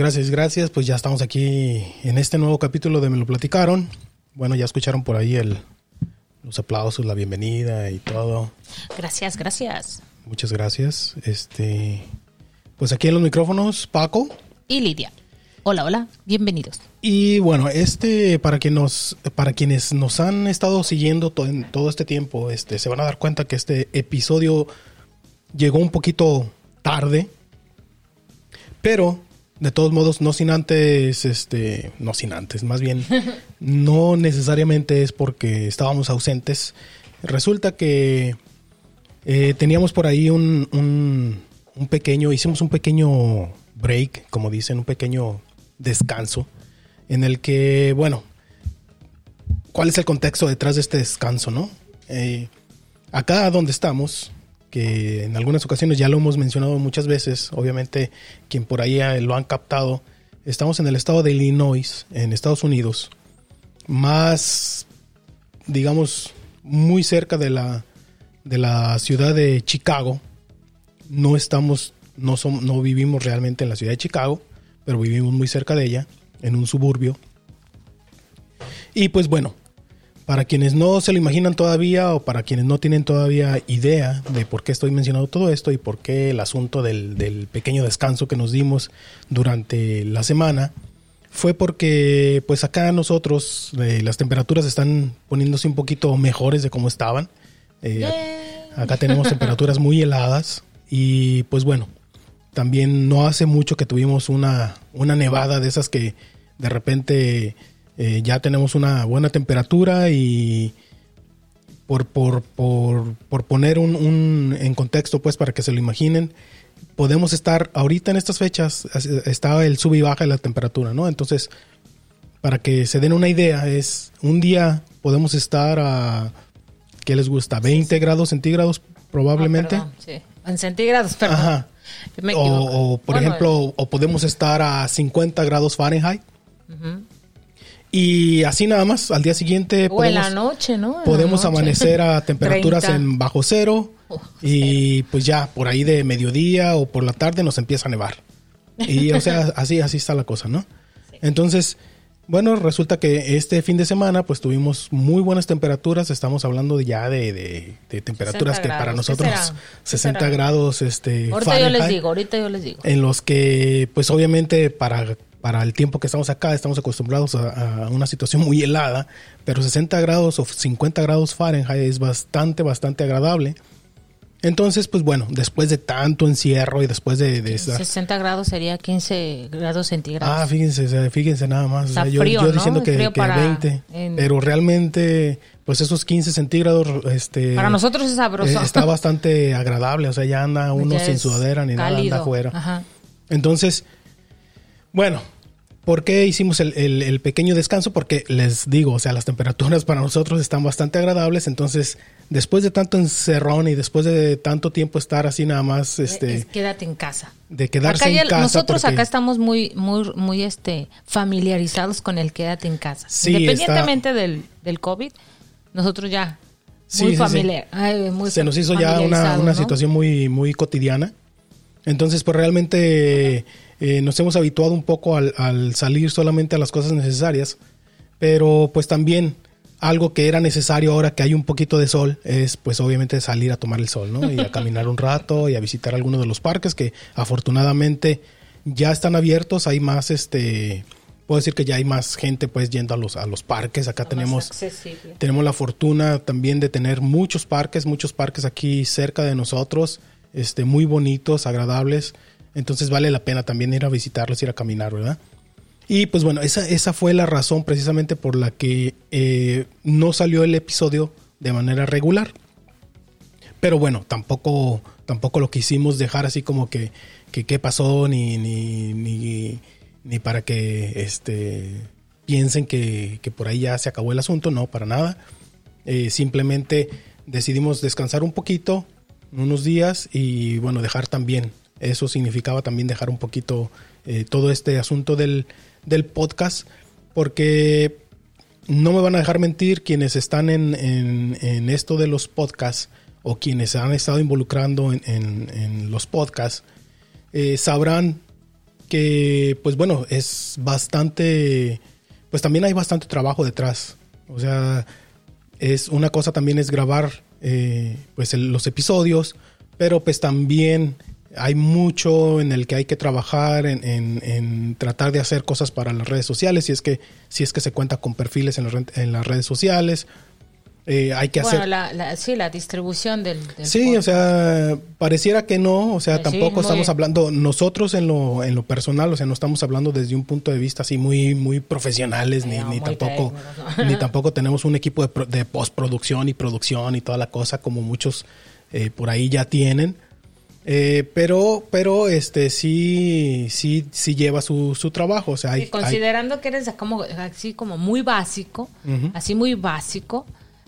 Gracias, gracias. Pues ya estamos aquí en este nuevo capítulo de Me lo platicaron. Bueno, ya escucharon por ahí el, los aplausos, la bienvenida y todo. Gracias, gracias. Muchas gracias. Este, pues aquí en los micrófonos, Paco. Y Lidia. Hola, hola, bienvenidos. Y bueno, este, para, que nos, para quienes nos han estado siguiendo to- en todo este tiempo, este, se van a dar cuenta que este episodio llegó un poquito tarde, pero de todos modos, no sin antes, este, no sin antes, más bien, no necesariamente es porque estábamos ausentes. Resulta que eh, teníamos por ahí un, un, un pequeño, hicimos un pequeño break, como dicen, un pequeño descanso, en el que, bueno, ¿cuál es el contexto detrás de este descanso, no? Eh, acá donde estamos, que en algunas ocasiones ya lo hemos mencionado muchas veces, obviamente quien por ahí eh, lo han captado, estamos en el estado de Illinois, en Estados Unidos, más, digamos, muy cerca de la, de la ciudad de Chicago. No estamos, no, no vivimos realmente en la ciudad de Chicago, pero vivimos muy cerca de ella, en un suburbio. Y pues bueno, para quienes no se lo imaginan todavía o para quienes no tienen todavía idea de por qué estoy mencionando todo esto y por qué el asunto del, del pequeño descanso que nos dimos durante la semana, fue porque pues acá nosotros eh, las temperaturas están poniéndose un poquito mejores de como estaban. Eh, acá tenemos temperaturas muy heladas y pues bueno, también no hace mucho que tuvimos una, una nevada de esas que de repente eh, ya tenemos una buena temperatura y por, por, por, por poner un, un, en contexto, pues para que se lo imaginen, podemos estar ahorita en estas fechas, está el sub y baja de la temperatura, ¿no? Entonces, para que se den una idea, es un día podemos estar a, ¿qué les gusta? 20 sí, sí. grados centígrados probablemente. Perdón, sí. En centígrados, perdón. Ajá. O, o, por bueno, ejemplo, o podemos estar a 50 grados Fahrenheit. Uh -huh. Y así nada más, al día siguiente o podemos, en la noche, ¿no? En podemos noche. amanecer a temperaturas en bajo cero Oh, y pues ya por ahí de mediodía o por la tarde nos empieza a nevar. Y o sea, así así está la cosa, ¿no? Sí. Entonces, bueno, resulta que este fin de semana pues tuvimos muy buenas temperaturas, estamos hablando ya de, de, de temperaturas que para nosotros ¿Qué será? 60 ¿Qué será? grados este Ahorita Fahrenheit, yo les digo, ahorita yo les digo. en los que pues obviamente para para el tiempo que estamos acá estamos acostumbrados a, a, una situación muy helada, pero 60 grados o 50 grados Fahrenheit es bastante, bastante agradable. Entonces, pues bueno, después de tanto encierro y después de... de estar... 60 grados sería 15 grados centígrados. Ah, fíjense, fíjense nada más. O sea, yo, frío, yo ¿no? diciendo que, Frío que para 20, en- pero realmente, pues esos 15 centígrados, este... Para nosotros es sabroso. eh, está bastante agradable, o sea, ya anda uno Ya sin sudadera ni nada, cálido. anda afuera. Ajá. Entonces, bueno, ¿por qué hicimos el, el- el pequeño descanso? Porque les digo, o sea, las temperaturas para nosotros están bastante agradables. Entonces, después de tanto encerrón y después de tanto tiempo estar así nada más, este, Es quédate en casa. de quedarse Acá ya- en casa. nosotros porque- acá estamos muy, muy, muy este, familiarizados con el quédate en casa. Sí, Independientemente del, del COVID, nosotros ya Sí, muy sí, sí. familiar. ay, muy se nos hizo ya una, una ¿no? situación muy, muy cotidiana. Entonces, pues realmente eh, nos hemos habituado un poco al, al salir solamente a las cosas necesarias, pero pues también algo que era necesario ahora que hay un poquito de sol es pues obviamente salir a tomar el sol, ¿no? Y a caminar un rato y a visitar algunos de los parques que afortunadamente ya están abiertos, hay más este puedo decir que ya hay más gente pues yendo a los a los parques, acá tenemos tenemos la fortuna también de tener muchos parques, muchos parques aquí cerca de nosotros, este, muy bonitos, agradables. Entonces vale la pena también ir a visitarlos, ir a caminar, ¿verdad? Y pues bueno, esa, esa fue la razón precisamente por la que eh, no salió el episodio de manera regular. Pero bueno, tampoco, tampoco lo quisimos dejar así como que, que qué pasó, ni, ni, ni, para que este, piensen que, que por ahí ya se acabó el asunto, no, para nada. Eh, simplemente decidimos descansar un poquito, unos días, y bueno, dejar también, eso significaba también dejar un poquito eh, todo este asunto del, del podcast, porque no me van a dejar mentir quienes están en, en, esto de los podcasts o quienes se han estado involucrando en, en- los podcasts, eh, sabrán que pues bueno, es bastante, pues también hay bastante trabajo detrás. O sea, es una cosa también es grabar eh, pues los episodios, pero pues también hay mucho en el que hay que trabajar en, en- en tratar de hacer cosas para las redes sociales, si es que, si es que se cuenta con perfiles en, las re- en las redes sociales. Eh, hay que Bueno, hacer... la, la- sí, la distribución del, del Sí, podcast. o sea, pareciera que no, o sea, Sí, tampoco estamos hablando nosotros en lo en lo personal, o sea, no estamos hablando desde un punto de vista así muy muy profesionales ni, No, ni muy tampoco ni tampoco tenemos un equipo de, de postproducción y producción y toda la cosa como muchos eh, por ahí ya tienen. Eh, pero pero este sí sí sí lleva su, su trabajo, o sea, hay, Y considerando que eres como, así como muy básico, así muy básico,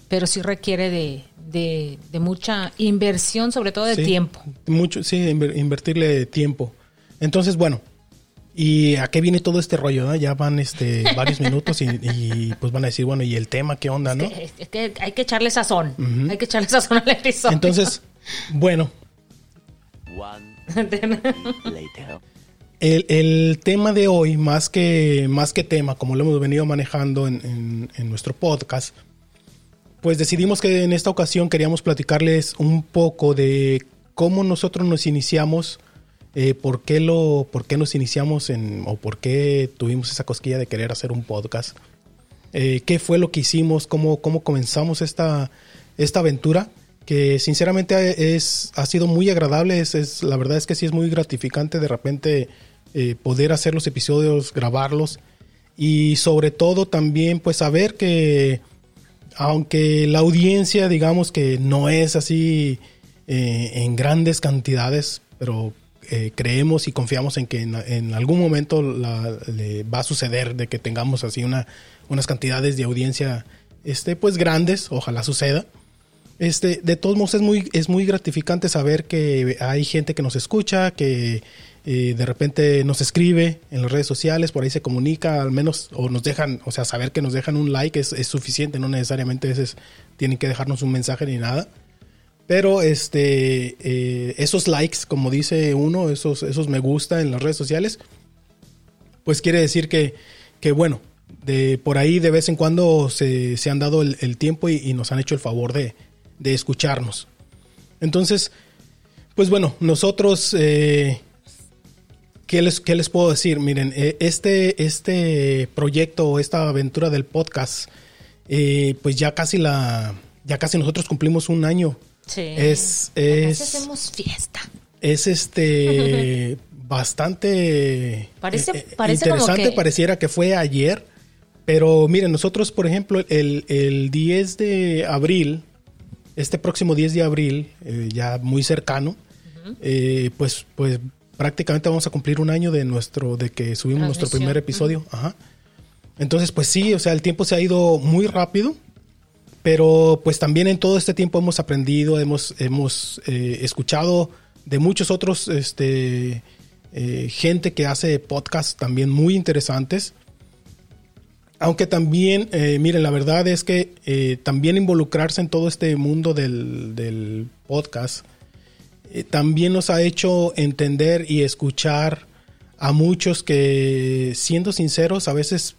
pero sí requiere de, de, de mucha inversión, sobre todo de Sí, tiempo. Mucho, sí, inver- invertirle tiempo. Entonces, bueno, ¿y a qué viene todo este rollo? no? Ya van este varios minutos y, y, pues van a decir, bueno, ¿y el tema qué onda, no? Es, es que hay que echarle sazón, hay que echarle sazón al episodio. Entonces, bueno. el, el tema de hoy, más que, más que tema, como lo hemos venido manejando en, en- en nuestro podcast, pues decidimos que en esta ocasión queríamos platicarles un poco de cómo nosotros nos iniciamos, eh, por, qué lo, por qué nos iniciamos en, o por qué tuvimos esa cosquilla de querer hacer un podcast, eh, qué fue lo que hicimos, cómo, cómo comenzamos esta, esta aventura, que sinceramente es, ha sido muy agradable, es, es- la verdad es que sí es muy gratificante de repente eh, poder hacer los episodios, grabarlos y sobre todo también pues saber que aunque la audiencia digamos que no es así eh, en grandes cantidades, pero eh, creemos y confiamos en que en, algún momento le va a suceder de que tengamos así una, unas cantidades de audiencia este, pues grandes, ojalá suceda. Este, de todos modos es muy, es muy gratificante saber que hay gente que nos escucha, que eh, de repente nos escribe en las redes sociales, por ahí se comunica, al menos, o nos dejan, o sea, saber que nos dejan un like es, es suficiente, no necesariamente ese es- tienen que dejarnos un mensaje ni nada. Pero este, eh, esos likes, como dice uno, esos, esos me gusta en las redes sociales, pues quiere decir que, que bueno, de por ahí de vez en cuando se, se han dado el, tiempo y nos han hecho el favor de, de escucharnos. Entonces, pues bueno, nosotros, eh, ¿qué, les, ¿qué les puedo decir? Miren, eh, este, este proyecto o esta aventura del podcast, eh, pues ya casi la, ya casi nosotros cumplimos un año. Sí. Es, es, hacemos fiesta. es este bastante Parece- eh, como interesante, que- pareciera que fue ayer, pero miren, nosotros por ejemplo el, el 10 de abril, este próximo 10 de abril, eh, ya muy cercano, eh, pues, pues prácticamente vamos a cumplir un año de nuestro, de que subimos nuestro primer episodio. Ajá. Entonces, pues sí, o sea, el tiempo se ha ido muy rápido. Pero pues también en todo este tiempo hemos aprendido, hemos, hemos eh, escuchado de muchos otros este, gente que hace podcasts también muy interesantes. Aunque también, eh, miren, la verdad es que eh, también involucrarse en todo este mundo del, del podcast eh, también nos ha hecho entender y escuchar a muchos que, siendo sinceros, a veces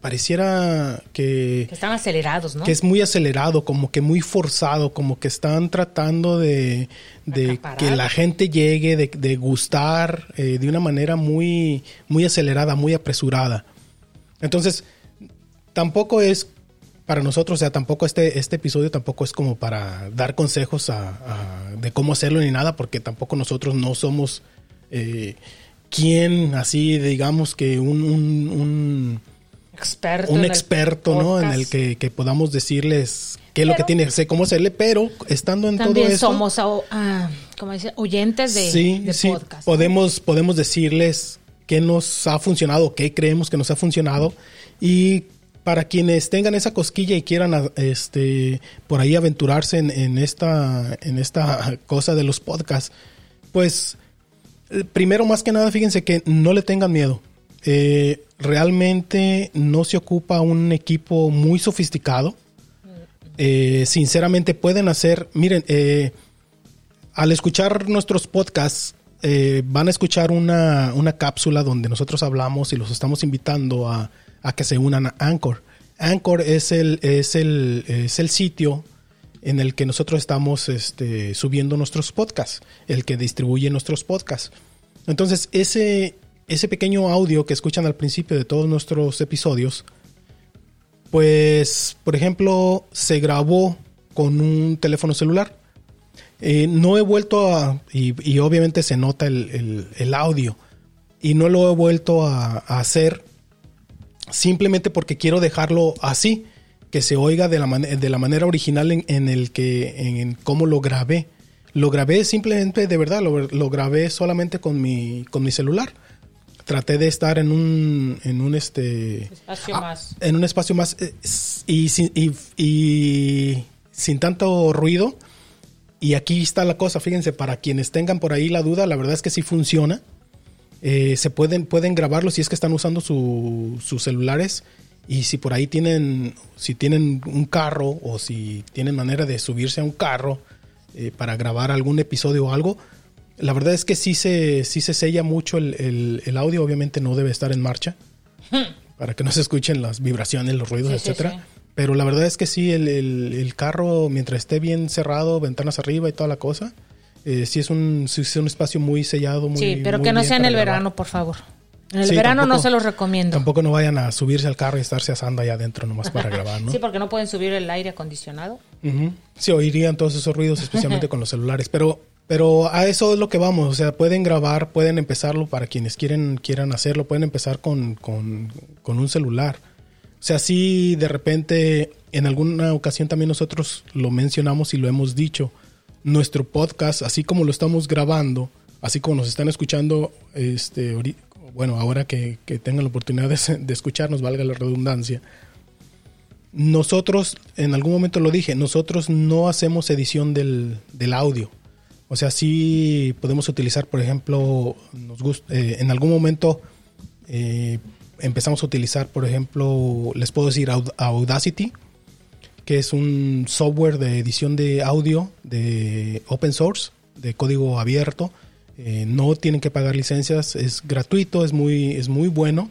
pareciera que, Que están acelerados, ¿no? que es muy acelerado, como que muy forzado, como que están tratando de, que la gente llegue, de, de gustar eh, de una manera muy, muy acelerada, muy apresurada. Entonces, tampoco es para nosotros, o sea, tampoco este, este episodio tampoco es como para dar consejos a- a- de cómo hacerlo ni nada, porque tampoco nosotros no somos eh, quien así, digamos que un- un- un experto. un en el experto, ¿no? En el que, que podamos decirles qué es lo que tiene que hacer, cómo hacerle, pero estando en También todo eso, somos, ah, como dice, oyentes de, sí, de sí, podcast. podemos, podemos decirles qué nos ha funcionado, qué creemos que nos ha funcionado y para quienes tengan esa cosquilla y quieran este por ahí aventurarse en, esta en esta cosa de los podcasts, pues eh, primero más que nada fíjense que no le tengan miedo. Eh, realmente no se ocupa un equipo muy sofisticado. Eh, sinceramente pueden hacer, miren, al escuchar nuestros podcasts, van a escuchar una, una cápsula donde nosotros hablamos y los estamos invitando a, a que se unan a Anchor. Anchor es el, es el, es el sitio en el que nosotros estamos este, subiendo nuestros podcasts, el que distribuye nuestros podcasts. Entonces, ese, ese pequeño audio que escuchan al principio de todos nuestros episodios, pues, por ejemplo, se grabó con un teléfono celular. Eh, no he vuelto a, y, obviamente se nota el, el- audio, y no lo he vuelto a hacer simplemente porque quiero dejarlo así, que se oiga de la, man- de la manera original en, en el que, en, en cómo lo grabé. Lo grabé simplemente, de verdad, lo, lo grabé solamente con mi, con mi celular. Traté de estar en un, en un este, Espacio ah, más. en un espacio más eh, y, sin- y, y sin tanto ruido. Y aquí está la cosa, fíjense, para quienes tengan por ahí la duda, la verdad es que sí funciona. Eh, se pueden, pueden grabarlo si es que están usando su- sus celulares. Y si por ahí tienen, si tienen un carro o si tienen manera de subirse a un carro eh, para grabar algún episodio o algo, la verdad es que sí se, sí se sella mucho el, el- el audio. Obviamente no debe estar en marcha para que no se escuchen las vibraciones, los ruidos, Sí, sí, etcétera. sí. Pero la verdad es que sí, el- el carro, mientras esté bien cerrado, ventanas arriba y toda la cosa, eh, sí es un, sí es un espacio muy sellado, muy Sí, pero muy que no sea en el grabar. verano, por favor. En el Sí, verano no se los recomiendo. Tampoco no vayan a subirse al carro y estarse asando allá adentro nomás para grabar, ¿no? Sí, porque no pueden subir el aire acondicionado. Ujú. Sí, oirían todos esos ruidos, especialmente con los celulares. Pero, pero a eso es lo que vamos. O sea, pueden grabar, pueden empezarlo para quienes quieren, quieran hacerlo, pueden empezar con, con, con un celular. O sea, sí, de repente, en alguna ocasión también nosotros lo mencionamos y lo hemos dicho. Nuestro podcast, así como lo estamos grabando, así como nos están escuchando, este, bueno, ahora que, que tengan la oportunidad de, escucharnos, valga la redundancia, nosotros, en algún momento lo dije, nosotros no hacemos edición del, del audio. O sea, sí podemos utilizar, por ejemplo, nos gust- eh, en algún momento eh, empezamos a utilizar, por ejemplo, les puedo decir Aud- Audacity, que es un software de edición de audio de open source, de código abierto. Eh, no tienen que pagar licencias, es gratuito, es muy, es muy bueno.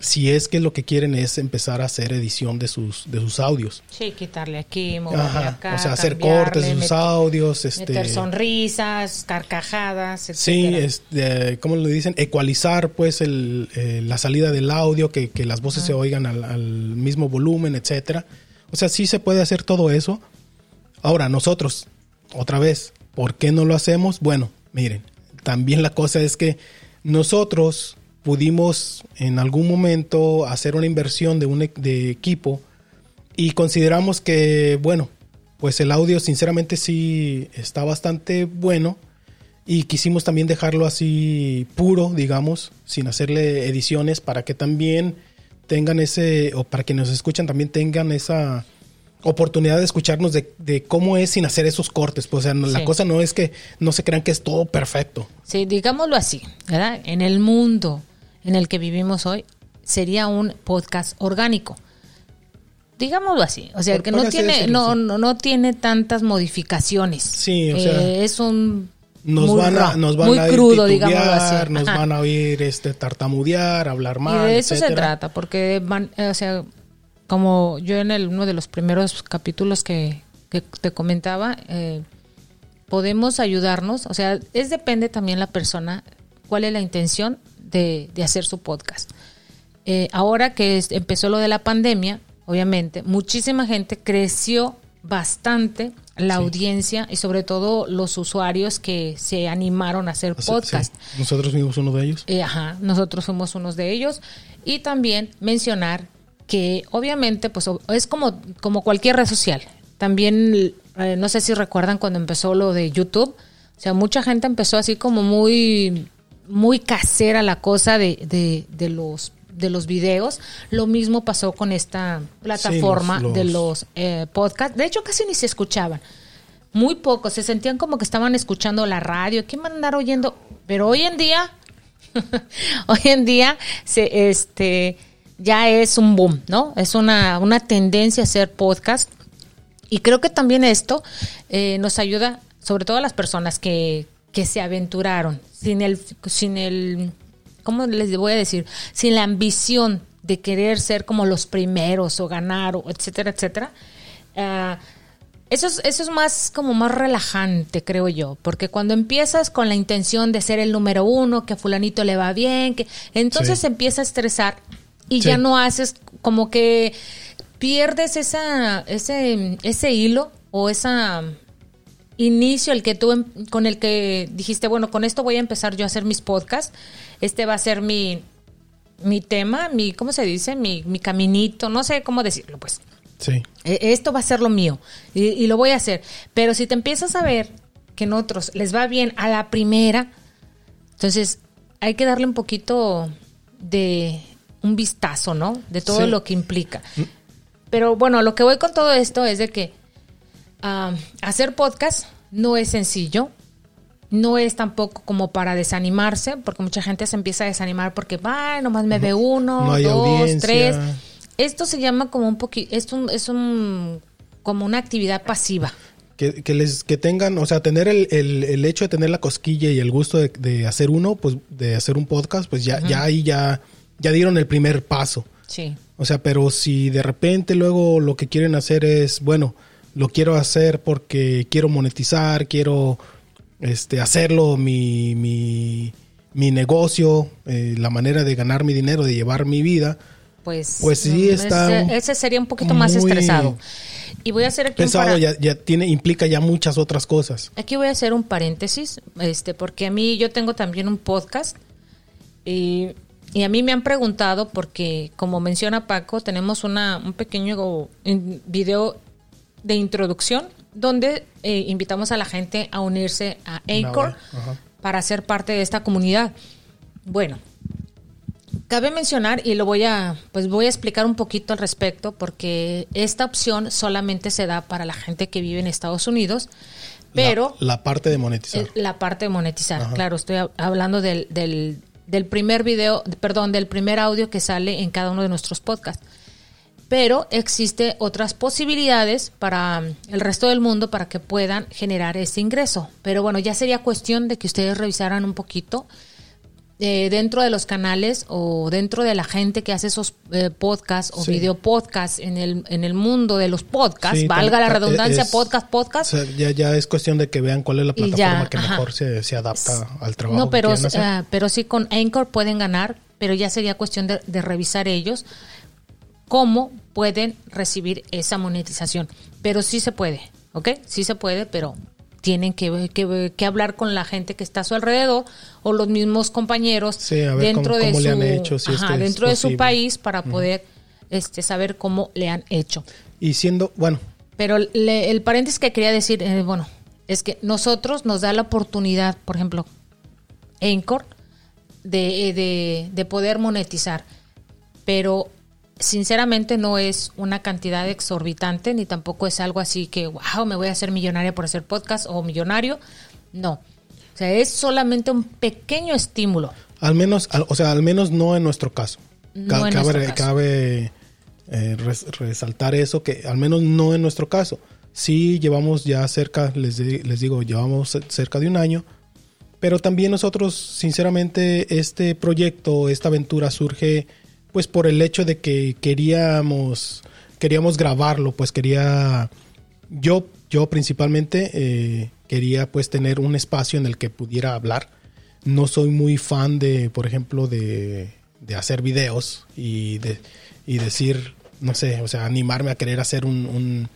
Si es que lo que quieren es empezar a hacer edición de sus, de sus audios. Sí, quitarle aquí, moverle Ajá, acá. o sea, hacer cortes de sus audios, este, Meter sonrisas, carcajadas, sí, etcétera. este, ¿cómo le dicen? Ecualizar, pues, el, eh, la salida del audio, que, que las voces se oigan al, al mismo volumen, etcétera. O sea, sí se puede hacer todo eso. Ahora, nosotros, otra vez, ¿por qué no lo hacemos? Bueno, miren, también la cosa es que nosotros pudimos en algún momento hacer una inversión de un e- de equipo y consideramos que, bueno, pues el audio sinceramente sí está bastante bueno y quisimos también dejarlo así puro, digamos, sin hacerle ediciones para que también tengan ese, o para que nos escuchan también tengan esa oportunidad de escucharnos de, de cómo es sin hacer esos cortes. Pues, o sea, no- la Sí. cosa no es que no se crean que es todo perfecto. Sí, digámoslo así, ¿verdad? En el mundo en el que vivimos hoy sería un podcast orgánico. Digámoslo así, o sea, Por- que no tiene decirlo, no, sí. no no tiene tantas modificaciones. Sí, o sea, Eh, es un Nos muy van a, nos van muy a oír crudo, titubear, así. nos van a oír este tartamudear, hablar Y mal, de eso se trata, porque van, eh, o sea, como yo en el, uno de los primeros capítulos que, que te comentaba, eh, podemos ayudarnos, o sea, es depende también la persona, cuál es la intención de, de hacer su podcast. Eh, ahora que es- empezó lo de la pandemia, obviamente, muchísima gente creció bastante la Sí. audiencia y sobre todo los usuarios que se animaron a hacer O sea, podcast. sí, nosotros fuimos uno de ellos. Eh, ajá, nosotros somos unos de ellos. Y también mencionar que obviamente pues es como, como cualquier red social. También, eh, no sé si recuerdan cuando empezó lo de YouTube, o sea, mucha gente empezó así como muy, muy casera la cosa de, de, de los de los videos. Lo mismo pasó con esta plataforma los- de los- los eh, podcasts. De hecho, casi ni se escuchaban. Muy pocos. Se sentían como que estaban escuchando la radio. ¿Qué van a andar oyendo? Pero hoy en día hoy en día se, este, ya es un boom, ¿no? Es una, una tendencia a hacer podcast. Y creo que también esto eh, nos ayuda, sobre todo a las personas que, que se aventuraron, sin el, sin el, ¿cómo les voy a decir? Sin la ambición de querer ser como los primeros o ganar, o etcétera, etcétera. ah, eso es, eso es más como más relajante, creo yo, porque cuando empiezas con la intención de ser el número uno, que a fulanito le va bien, que entonces Sí. empieza a estresar y Sí. ya no haces como que pierdes esa, ese, ese hilo o esa inicio el que tú em- con el que dijiste, bueno, con esto voy a empezar yo a hacer mis podcasts, este va a ser mi, mi tema, mi, ¿cómo se dice? Mi, mi caminito, no sé cómo decirlo, pues. Sí. E- Esto va a ser lo mío y, y lo voy a hacer. Pero si te empiezas a ver que en otros les va bien a la primera, entonces hay que darle un poquito de un vistazo, ¿no? De todo Sí. lo que implica. Pero bueno, lo que voy con todo esto es de que hacer podcast no es sencillo. No es tampoco como para desanimarse, porque mucha gente se empieza a desanimar porque, va, nomás me ve uno, No dos, audiencia. tres. Esto se llama como un poquito, es un, es un, como una actividad pasiva. Que, que les que tengan, o sea, tener el, el, el hecho de tener la cosquilla y el gusto de, de hacer uno, pues de hacer un podcast, pues ya, ya ahí ya, ya dieron el primer paso. Sí. O sea, pero si de repente luego lo que quieren hacer es, bueno, lo quiero hacer porque quiero monetizar, quiero este, hacerlo mi, mi, mi negocio, eh, la manera de ganar mi dinero, de llevar mi vida, Pues, Pues sí, mm, está Ese, ese sería un poquito más estresado. Y voy a hacer aquí un pesado, ya, ya tiene, implica ya muchas otras cosas. Aquí voy a hacer un paréntesis, este, porque a mí yo tengo también un podcast y, y a mí me han preguntado porque, como menciona Paco, tenemos una, un pequeño video de introducción donde eh, invitamos a la gente a unirse a Anchor Ajá. para ser parte de esta comunidad. Bueno, Cabe mencionar y lo voy a pues voy a explicar un poquito al respecto porque esta opción solamente se da para la gente que vive en Estados Unidos, pero la, la parte de monetizar. eh, la parte de monetizar, Ajá. claro, estoy hab- hablando del, del, del primer video, perdón, del primer audio que sale en cada uno de nuestros podcasts. Pero existe otras posibilidades para mm, el resto del mundo para que puedan generar ese ingreso. Pero bueno, ya sería cuestión de que ustedes revisaran un poquito eh, dentro de los canales o dentro de la gente que hace esos eh, podcasts o Sí. video podcasts en el, en el mundo de los podcasts, Sí, valga la redundancia, es- podcast, O podcast. sea, ya, ya es cuestión de que vean cuál es la ya, plataforma que ajá. mejor se, se adapta al trabajo. No, que pero, quieren hacer. ah, pero sí con Anchor pueden ganar, pero ya sería cuestión de, de revisar ellos cómo pueden recibir esa monetización. Pero sí se puede, ¿ok? Sí se puede, pero tienen que, que- que hablar con la gente que está a su alrededor o los mismos compañeros Sí, a ver dentro cómo- de cómo su le han hecho, si ajá, esto es dentro de su posible. país para poder este saber cómo le han hecho. y siendo, bueno, Pero le- el paréntesis que quería decir, eh, bueno, es que nosotros nos da la oportunidad, por ejemplo, Anchor, de, de, de poder monetizar. Pero sinceramente no es una cantidad exorbitante, ni tampoco es algo así que, wow, me voy a hacer millonaria por hacer podcast o millonario. No. O sea, es solamente un pequeño estímulo. al menos, al- o sea, al menos no en nuestro caso. No en cabe nuestro caso. cabe, eh, res- resaltar eso, que al menos no en nuestro caso. Sí llevamos ya cerca, les, les digo, llevamos ce- cerca de un año, pero también nosotros, sinceramente, este proyecto, esta aventura surge pues por el hecho de que queríamos, queríamos grabarlo, pues quería, yo, yo principalmente eh, quería pues tener un espacio en el que pudiera hablar. No soy muy fan de, por ejemplo, de, de hacer videos y, de, y decir, no sé, o sea, animarme a querer hacer un,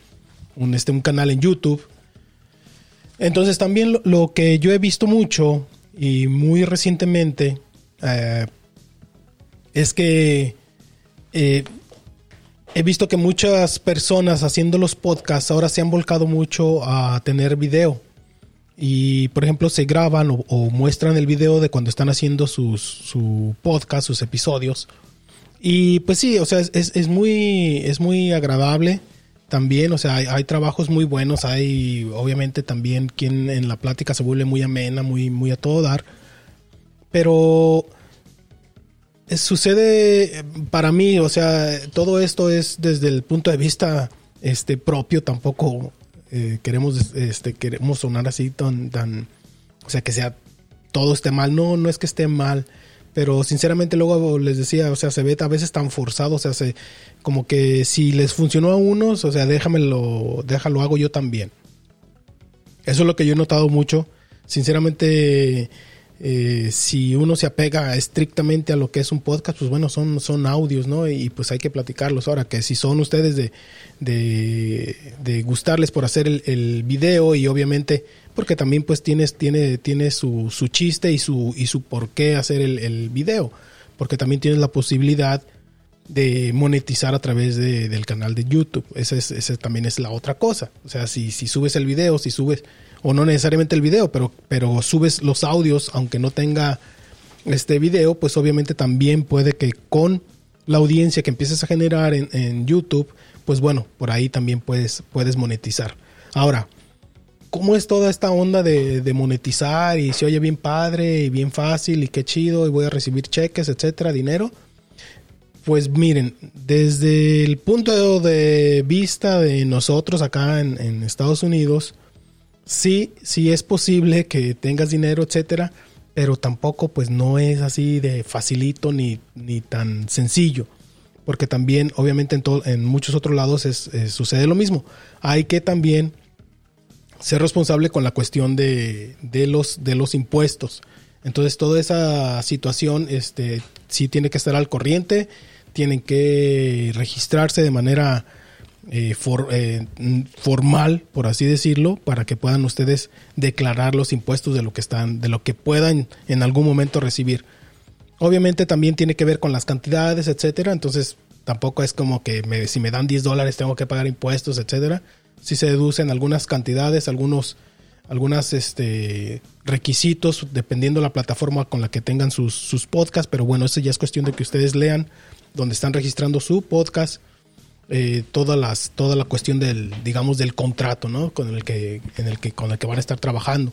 un, este, un canal en YouTube. Entonces también lo, lo que yo he visto mucho y muy recientemente eh, es que eh, he visto que muchas personas haciendo los podcasts ahora se han volcado mucho a tener video. Y por ejemplo se graban o, muestran el video de cuando están haciendo sus, su podcast, sus episodios. Y pues sí, o sea, es, es- muy, es muy agradable también, o sea, hay, hay trabajos muy buenos, hay obviamente también quien en la plática se vuelve muy amena, muy, muy a todo dar. Pero sucede eh, para mí, o sea, todo esto es desde el punto de vista este propio, tampoco eh, queremos este queremos sonar así tan tan o sea, que sea todo esté mal. No, no es que esté mal. Pero sinceramente luego les decía, o sea, se ve a veces tan forzado, o sea, se, como que si les funcionó a unos, o sea, déjamelo, déjalo hago yo también. Eso es lo que yo he notado mucho. Sinceramente, eh, si uno se apega estrictamente a lo que es un podcast, pues bueno, son, son audios, ¿no? Y pues hay que platicarlos. Ahora, que si son ustedes de, de, gustarles por hacer el, video y obviamente, porque también pues tienes, tiene, tiene su, su chiste y su, y su por qué hacer el, video, porque también tienes la posibilidad de monetizar a través de, del canal de YouTube. Esa, es, esa también es la otra cosa. O sea, si, si subes el video, si subes o no necesariamente el video, pero, pero subes los audios, aunque no tenga este video, pues obviamente también puede que con la audiencia que empieces a generar en, YouTube, pues bueno, por ahí también puedes, puedes monetizar. Ahora, ¿cómo es toda esta onda de, monetizar y se oye bien padre y bien fácil y qué chido y voy a recibir cheques, etcétera, dinero? Pues miren, desde el punto de vista de nosotros acá en Estados Unidos, sí, sí es posible que tengas dinero, etcétera, pero tampoco pues no es así de facilito ni, ni tan sencillo. Porque también, obviamente, en, en muchos otros lados es, sucede lo mismo. Hay que también ser responsable con la cuestión de, de, los, de los impuestos. Entonces, toda esa situación este, sí tiene que estar al corriente, tienen que registrarse de manera eh, eh, formal, por así decirlo, para que puedan ustedes declarar los impuestos de lo que están, de lo que puedan en algún momento recibir. Obviamente también tiene que ver con las cantidades, etcétera. Entonces tampoco es como que si me dan 10 dólares tengo que pagar impuestos, etcétera. Si se deducen algunas cantidades, algunos algunas este, requisitos dependiendo de la plataforma con la que tengan sus, sus podcasts, pero bueno, eso ya es cuestión de que ustedes lean donde están registrando su podcast eh, todas toda la cuestión del, digamos, del contrato, ¿no? Con el que, en el que, con el que van a estar trabajando.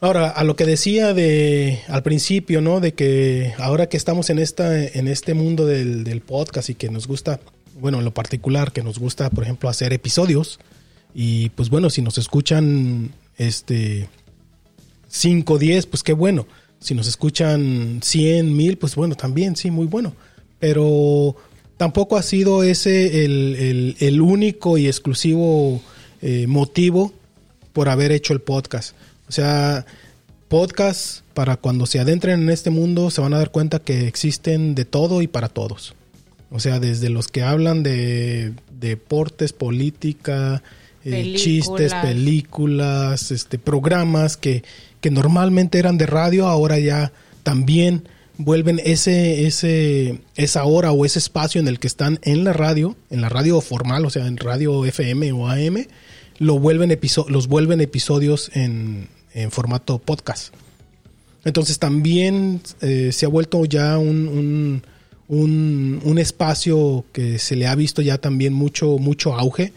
Ahora, a lo que decía de al principio, ¿no? De que ahora que estamos en esta, en este mundo del, del podcast y que nos gusta, bueno, en lo particular, que nos gusta, por ejemplo, hacer episodios. Y pues bueno, si nos escuchan este 5, 10, pues qué bueno. Si nos escuchan 100, 1000, pues bueno, también, sí, muy bueno. Pero tampoco ha sido ese el, único y exclusivo eh, motivo por haber hecho el podcast. O sea, podcast para cuando se adentren en este mundo se van a dar cuenta que existen de todo y para todos. O sea, desde los que hablan de, deportes, política, eh, chistes, películas, este, programas que, que normalmente eran de radio, ahora ya también vuelven ese, ese, esa hora o ese espacio en el que están en la radio, en la radio formal, o sea, en radio FM o AM, lo vuelven los vuelven episodios en, en, formato podcast. Entonces también eh, se ha vuelto ya un, un, un, espacio que se le ha visto ya también mucho, mucho auge.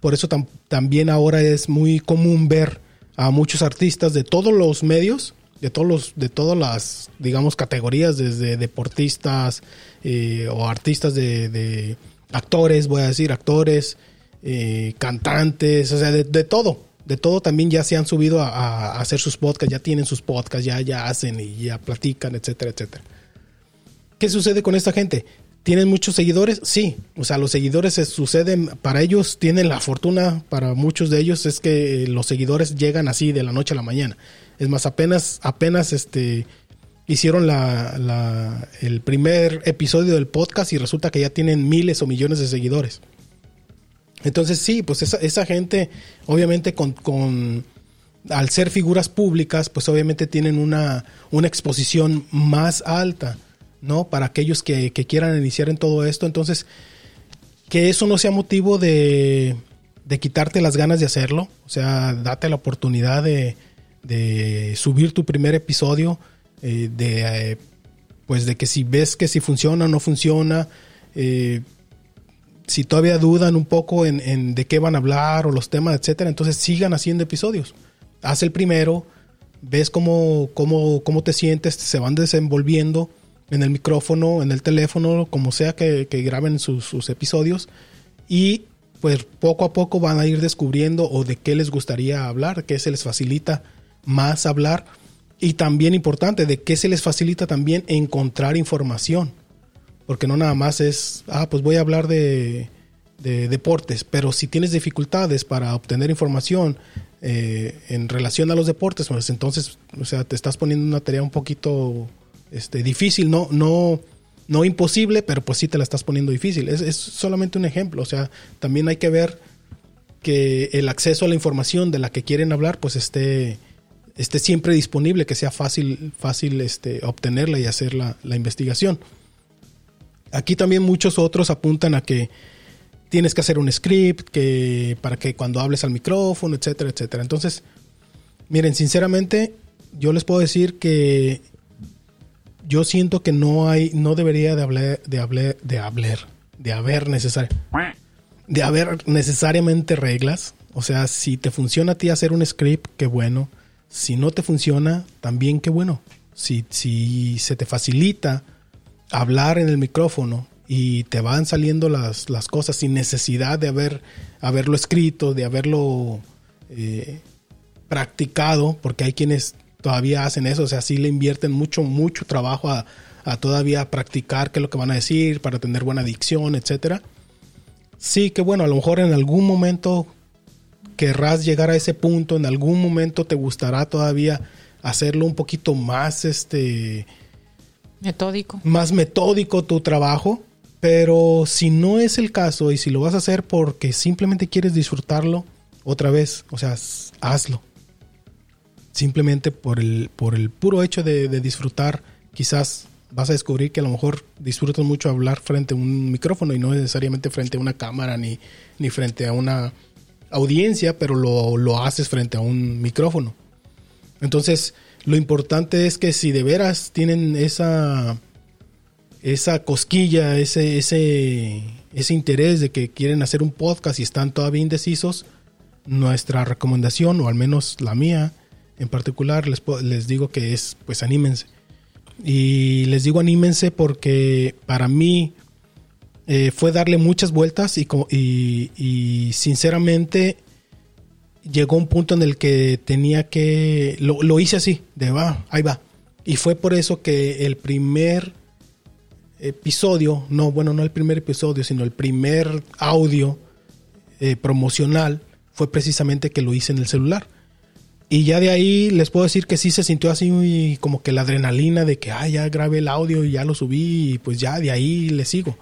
Por eso también ahora es muy común ver a muchos artistas de todos los medios de todos los, de todas las, digamos, categorías, desde deportistas eh, o artistas de, actores, voy a decir, actores, eh, cantantes, o sea, de, todo. De todo también ya se han subido a, hacer sus podcasts, ya tienen sus podcasts, ya, ya hacen y ya platican, etcétera, etcétera. ¿Qué sucede con esta gente? ¿Tienen muchos seguidores? Sí. O sea, los seguidores se suceden, para ellos tienen la fortuna, para muchos de ellos es que los seguidores llegan así de la noche a la mañana. Es más, apenas, apenas este, hicieron la, el primer episodio del podcast y resulta que ya tienen miles o millones de seguidores. Entonces sí, pues esa, esa gente, obviamente con, con, al ser figuras públicas, pues obviamente tienen una, una exposición más alta, ¿no? Para aquellos que, que, quieran iniciar en todo esto. Entonces, que eso no sea motivo de, de quitarte las ganas de hacerlo. O sea, date la oportunidad de, de subir tu primer episodio, eh, de eh, pues de que si ves que si funciona o no funciona, eh, si todavía dudan un poco en, de qué van a hablar o los temas, etcétera, entonces sigan haciendo episodios. Haz el primero, ves cómo, cómo, cómo te sientes, se van desenvolviendo en el micrófono, en el teléfono, como sea que, graben sus, episodios. Y pues poco a poco van a ir descubriendo o de qué les gustaría hablar, qué se les facilita más hablar. Y también importante, de qué se les facilita también encontrar información. Porque no nada más es, ah, pues voy a hablar de, de deportes, pero si tienes dificultades para obtener información eh, en relación a los deportes, pues entonces, o sea, te estás poniendo una tarea un poquito este, difícil, no, no, no imposible, pero pues sí te la estás poniendo difícil. Es, es solamente un ejemplo, o sea, también hay que ver que el acceso a la información de la que quieren hablar, pues esté, esté siempre disponible, que sea fácil, fácil este, obtenerla y hacer la, la investigación. Aquí también muchos otros apuntan a que tienes que hacer un script que para que cuando hables al micrófono, etcétera, etcétera. Entonces, miren, sinceramente, yo les puedo decir que yo siento que no hay, no debería de hablar, de hablar, de hablar, de haber necesario, de haber necesariamente reglas. O sea, si te funciona a ti hacer un script, qué bueno. Si no te funciona, también qué bueno. Si, si se te facilita hablar en el micrófono y te van saliendo las, las cosas sin necesidad de haber, haberlo escrito, de haberlo eh, practicado, porque hay quienes todavía hacen eso, o sea, sí le invierten mucho, mucho trabajo a, a todavía practicar qué es lo que van a decir para tener buena dicción, etcétera. Sí, que bueno, a lo mejor en algún momento querrás llegar a ese punto, en algún momento te gustará todavía hacerlo un poquito más, este, Metódico. más metódico tu trabajo, pero si no es el caso y si lo vas a hacer porque simplemente quieres disfrutarlo, otra vez, o sea, hazlo. Simplemente por el, por el puro hecho de, disfrutar, quizás vas a descubrir que a lo mejor disfrutas mucho hablar frente a un micrófono y no necesariamente frente a una cámara ni, ni frente a una audiencia, pero lo, lo haces frente a un micrófono. Entonces, lo importante es que si de veras tienen esa, esa cosquilla, ese, ese, ese interés de que quieren hacer un podcast y están todavía indecisos, nuestra recomendación, o al menos la mía en particular, les, les digo que es, pues anímense. Y les digo anímense porque para mí eh, fue darle muchas vueltas y sinceramente llegó un punto en el que tenía que, lo, lo hice así, de va, ahí va. Y fue por eso que el primer episodio, no, bueno, no el primer episodio, sino el primer audio eh, promocional fue precisamente que lo hice en el celular. Y ya de ahí les puedo decir que sí se sintió así como que la adrenalina de que, ah, ya grabé el audio y ya lo subí y pues ya de ahí le sigo.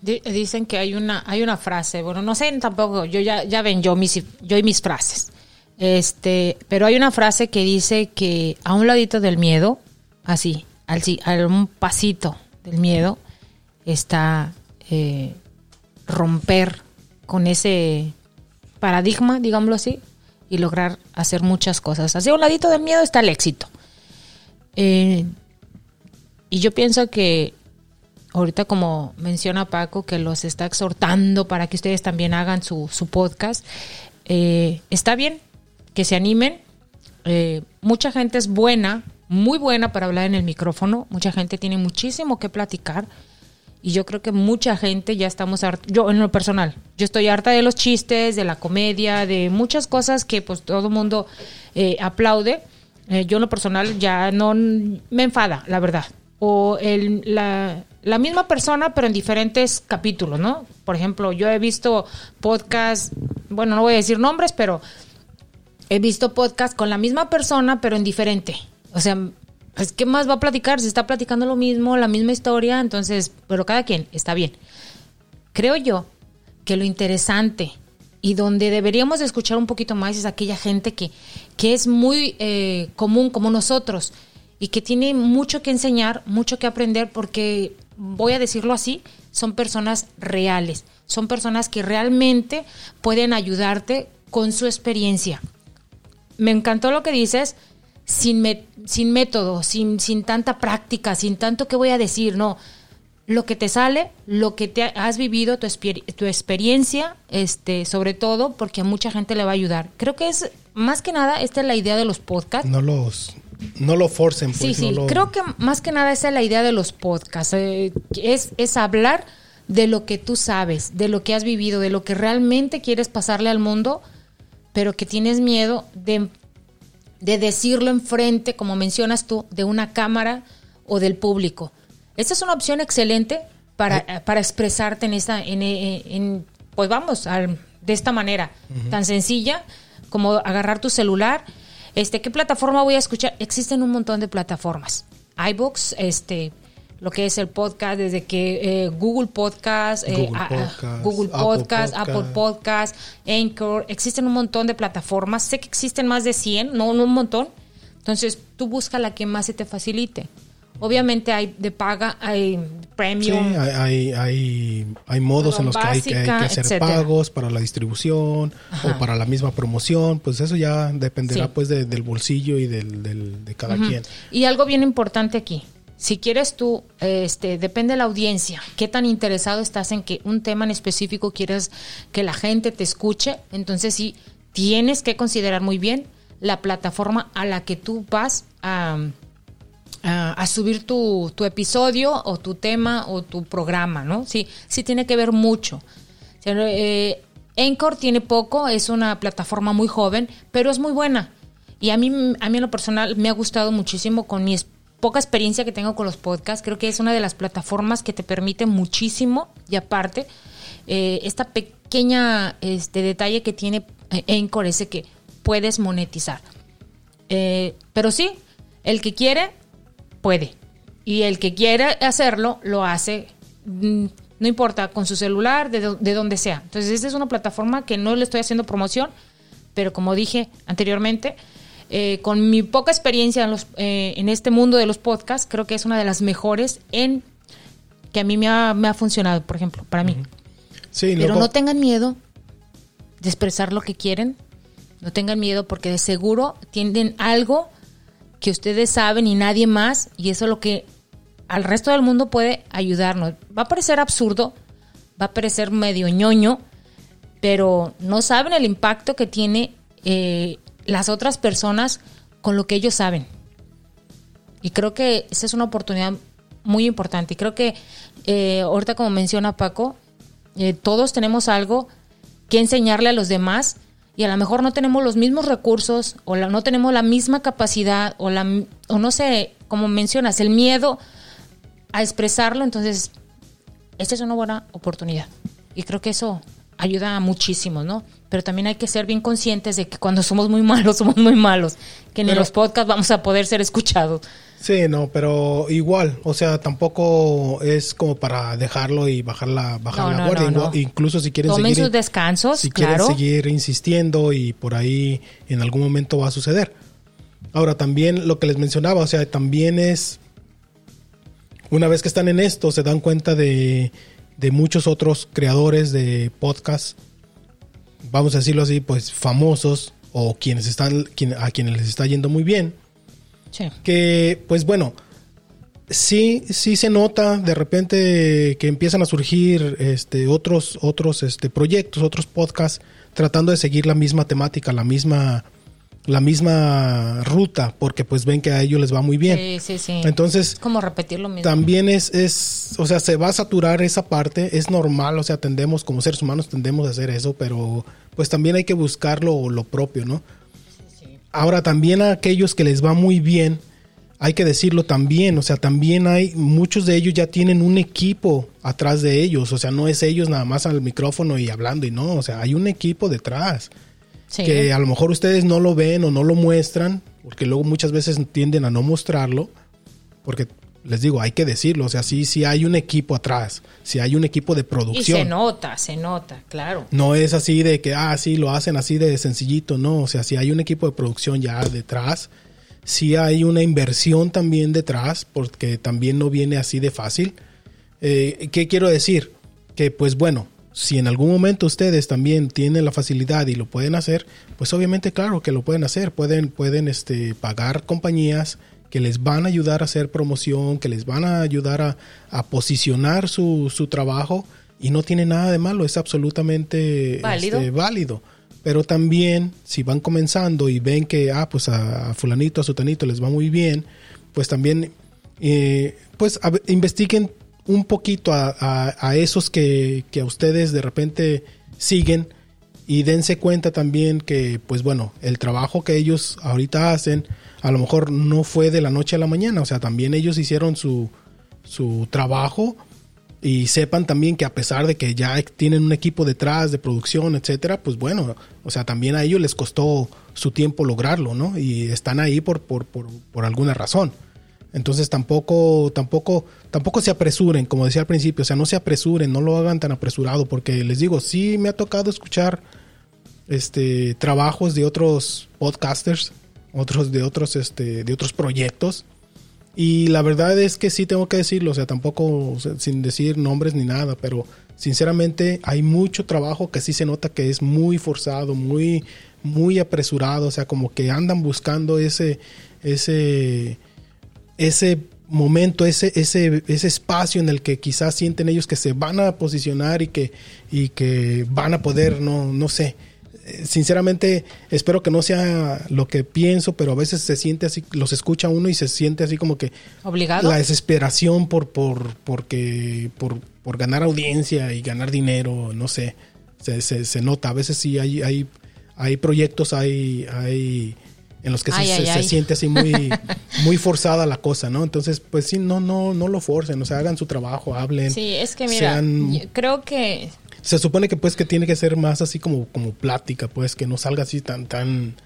Di- Dicen que hay una, hay una frase, bueno, no sé tampoco, yo ya, ya ven yo mis, yo y mis frases. Este, pero hay una frase que dice que a un ladito del miedo, así, al, a un pasito del miedo, está eh, romper con ese paradigma, digámoslo así, y lograr hacer muchas cosas. Así a un ladito del miedo está el éxito. Eh, y yo pienso que ahorita como menciona Paco, que los está exhortando para que ustedes también hagan su, su podcast, eh, está bien que se animen. Eh, mucha gente es buena, muy buena para hablar en el micrófono, mucha gente tiene muchísimo que platicar. Y yo creo que mucha gente ya estamos harta, yo en lo personal, yo estoy harta de los chistes, de la comedia, de muchas cosas que pues todo el mundo eh, aplaude. Eh, yo en lo personal ya no me enfada, la verdad. O el, la, la misma persona, pero en diferentes capítulos, ¿no? Por ejemplo, yo he visto podcast, bueno, no voy a decir nombres, pero he visto podcast con la misma persona, pero en diferente. O sea, pues, ¿qué más va a platicar? Se está platicando lo mismo, la misma historia, entonces, pero cada quien está bien. Creo yo que lo interesante y donde deberíamos de escuchar un poquito más es aquella gente que, que es muy eh, común como nosotros y que tiene mucho que enseñar, mucho que aprender, porque voy a decirlo así, son personas reales, son personas que realmente pueden ayudarte con su experiencia me encantó lo que dices, sin, me- sin método, sin, sin tanta práctica, sin tanto que voy a decir, no. Lo que te sale, lo que te has vivido, tu, exper- tu experiencia, este, sobre todo, porque a mucha gente le va a ayudar. Creo que es, más que nada, esta es la idea de los podcasts. No los, no lo forcen. Pues, Sí, sí, no lo- creo que más que nada esa es la idea de los podcasts. eh, es, es hablar de lo que tú sabes, de lo que has vivido, de lo que realmente quieres pasarle al mundo, pero que tienes miedo de de decirlo enfrente, como mencionas tú, de una cámara o del público. Esta es una opción excelente para, para expresarte en esta, en, en- en- pues vamos, al- de esta manera, tan sencilla como agarrar tu celular. Este, ¿qué plataforma voy a escuchar? Existen un montón de plataformas. iBooks, este, lo que es el podcast, desde que eh, Google Podcast, eh, Google a- Podcast, Apple Podcast, Apple Podcast. Podcast, Anchor, existen un montón de plataformas. Sé que existen más de 100, no, no un montón. Entonces, tú busca la que más se te facilite. Obviamente hay de paga, hay Sí, premium. hay, hay, hay, hay modos en los que hay, que hay que Básica, hacer etcétera. pagos para la distribución o para la misma promoción. Pues eso ya dependerá Sí. pues de- del bolsillo y del, del- de cada quien. Y algo bien importante aquí. Si quieres tú, este, depende de la audiencia, qué tan interesado estás en que un tema en específico quieres que la gente te escuche, entonces sí, tienes que considerar muy bien la plataforma a la que tú vas a, a, subir tu, tu episodio o tu tema o tu programa, ¿no? Sí, sí tiene que ver mucho. Eh, Anchor tiene poco, es una plataforma muy joven, pero es muy buena. Y a mí, a mí en lo personal me ha gustado muchísimo con mi poca experiencia que tengo con los podcasts. Creo que es una de las plataformas que te permite muchísimo. Y aparte, eh, esta pequeña este, detalle que tiene eh, Anchor es que puedes monetizar. Eh, pero sí, el que quiere, puede. Y el que quiere hacerlo, lo hace, mm, no importa, con su celular, de, de donde sea. Entonces, esta es una plataforma que no le estoy haciendo promoción, pero como dije anteriormente, eh, con mi poca experiencia en, los, eh, en este mundo de los podcasts, creo que es una de las mejores en que a mí me ha, me ha funcionado, por ejemplo, para mí. Sí, Pero no tengan miedo de expresar lo que quieren. No tengan miedo porque de seguro tienen algo que ustedes saben y nadie más. Y eso es lo que al resto del mundo puede ayudarnos. Va a parecer absurdo, va a parecer medio ñoño, pero no saben el impacto que tiene eh, las otras personas con lo que ellos saben. Y creo que esa es una oportunidad muy importante. Y creo que eh, ahorita como menciona Paco, eh, todos tenemos algo que enseñarle a los demás y a lo mejor no tenemos los mismos recursos o la- no tenemos la misma capacidad o, la, o no sé, como mencionas, el miedo a expresarlo. Entonces, esta es una buena oportunidad. Y creo que eso ayuda muchísimo, ¿no? Pero también hay que ser bien conscientes de que cuando somos muy malos, somos muy malos. Que en los podcasts vamos a poder ser escuchados. Sí, no, pero igual, o sea, tampoco es como para dejarlo y bajar la, bajar No, la no, guardia. no, Igual- no. Incluso si quieren Tomen seguir, sus descansos, si claro. quieren seguir insistiendo y por ahí en algún momento va a suceder. Ahora también lo que les mencionaba, o sea, también es una vez que están en esto se dan cuenta de, de muchos otros creadores de podcast, vamos a decirlo así, pues famosos o quienes están a quienes les está yendo muy bien Sí. que pues bueno sí sí se nota de repente que empiezan a surgir este otros otros este proyectos otros podcasts tratando de seguir la misma temática la misma la misma ruta porque pues ven que a ellos les va muy bien Sí, sí, sí. entonces es como repetir lo mismo. también es, es, o sea, se va a saturar esa parte, es normal, o sea, tendemos, como seres humanos tendemos a hacer eso, pero pues también hay que buscar lo, lo propio, ¿no? Ahora también a aquellos que les va muy bien, hay que decirlo también, o sea, también hay, muchos de ellos ya tienen un equipo atrás de ellos, o sea, no es ellos nada más al micrófono y hablando y no, o sea, hay un equipo detrás Sí. que a lo mejor ustedes no lo ven o no lo muestran, porque luego muchas veces tienden a no mostrarlo, porque les digo, hay que decirlo, o sea, sí, sí hay un equipo atrás, sí hay un equipo de y se producción. nota, se nota, claro. No es así de que, ah, sí, lo hacen así de sencillito, no, o sea, sí hay un equipo de producción ya detrás, sí hay una inversión también detrás, porque también no viene así de fácil. Eh, ¿Qué quiero decir? Que pues bueno, si en algún momento ustedes también tienen la facilidad y lo pueden hacer, pues obviamente claro que lo pueden hacer, pueden, pueden este, pagar compañías que les van a ayudar a hacer promoción, que les van a ayudar a, a posicionar su, su trabajo y no tiene nada de malo, es absolutamente Válido. este, válido. Pero también, si van comenzando y ven que, ah, pues a, a fulanito, a sutanito les va muy bien, pues también, eh, pues a investiguen un poquito a, a- esos que, que a ustedes de repente siguen y dense cuenta también que, pues bueno, el trabajo que ellos ahorita hacen, a lo mejor no fue de la noche a la mañana, o sea, también ellos hicieron su, su trabajo y sepan también que a pesar de que ya tienen un equipo detrás de producción, etcétera, pues bueno, o sea, también a ellos les costó su tiempo lograrlo, ¿no? Y están ahí por, por, por, por alguna razón. Entonces tampoco, tampoco, tampoco se apresuren, como decía al principio, o sea, no se apresuren, no lo hagan tan apresurado, porque les digo, sí me ha tocado escuchar este trabajos de otros podcasters, otros de otros, este, de otros proyectos. Y la verdad es que sí tengo que decirlo, o sea, tampoco o sin decir nombres ni nada, pero sinceramente hay mucho trabajo que sí se nota que es muy forzado, muy, muy apresurado, o sea, como que andan buscando ese, ese, ese momento, ese, ese, ese espacio en el que quizás sienten ellos que se van a posicionar y que, y que van a poder, no, no sé. Eh, Sinceramente, espero que no sea lo que pienso, pero a veces se siente así, los escucha uno y se siente así como que ¿Obligado? la desesperación por, por, porque, por, por ganar audiencia y ganar dinero, no sé, se, se, se nota. A veces sí hay, hay, hay proyectos, hay, hay en los que se, Ay, se- ay, se ay. siente así muy, muy forzada la cosa, ¿no? Entonces, pues sí, no, no, no lo forcen, o sea, hagan su trabajo, hablen. Sí, es que mira, sean- creo que se supone que pues que tiene que ser más así como, como plática, pues, que no salga así tan, tan,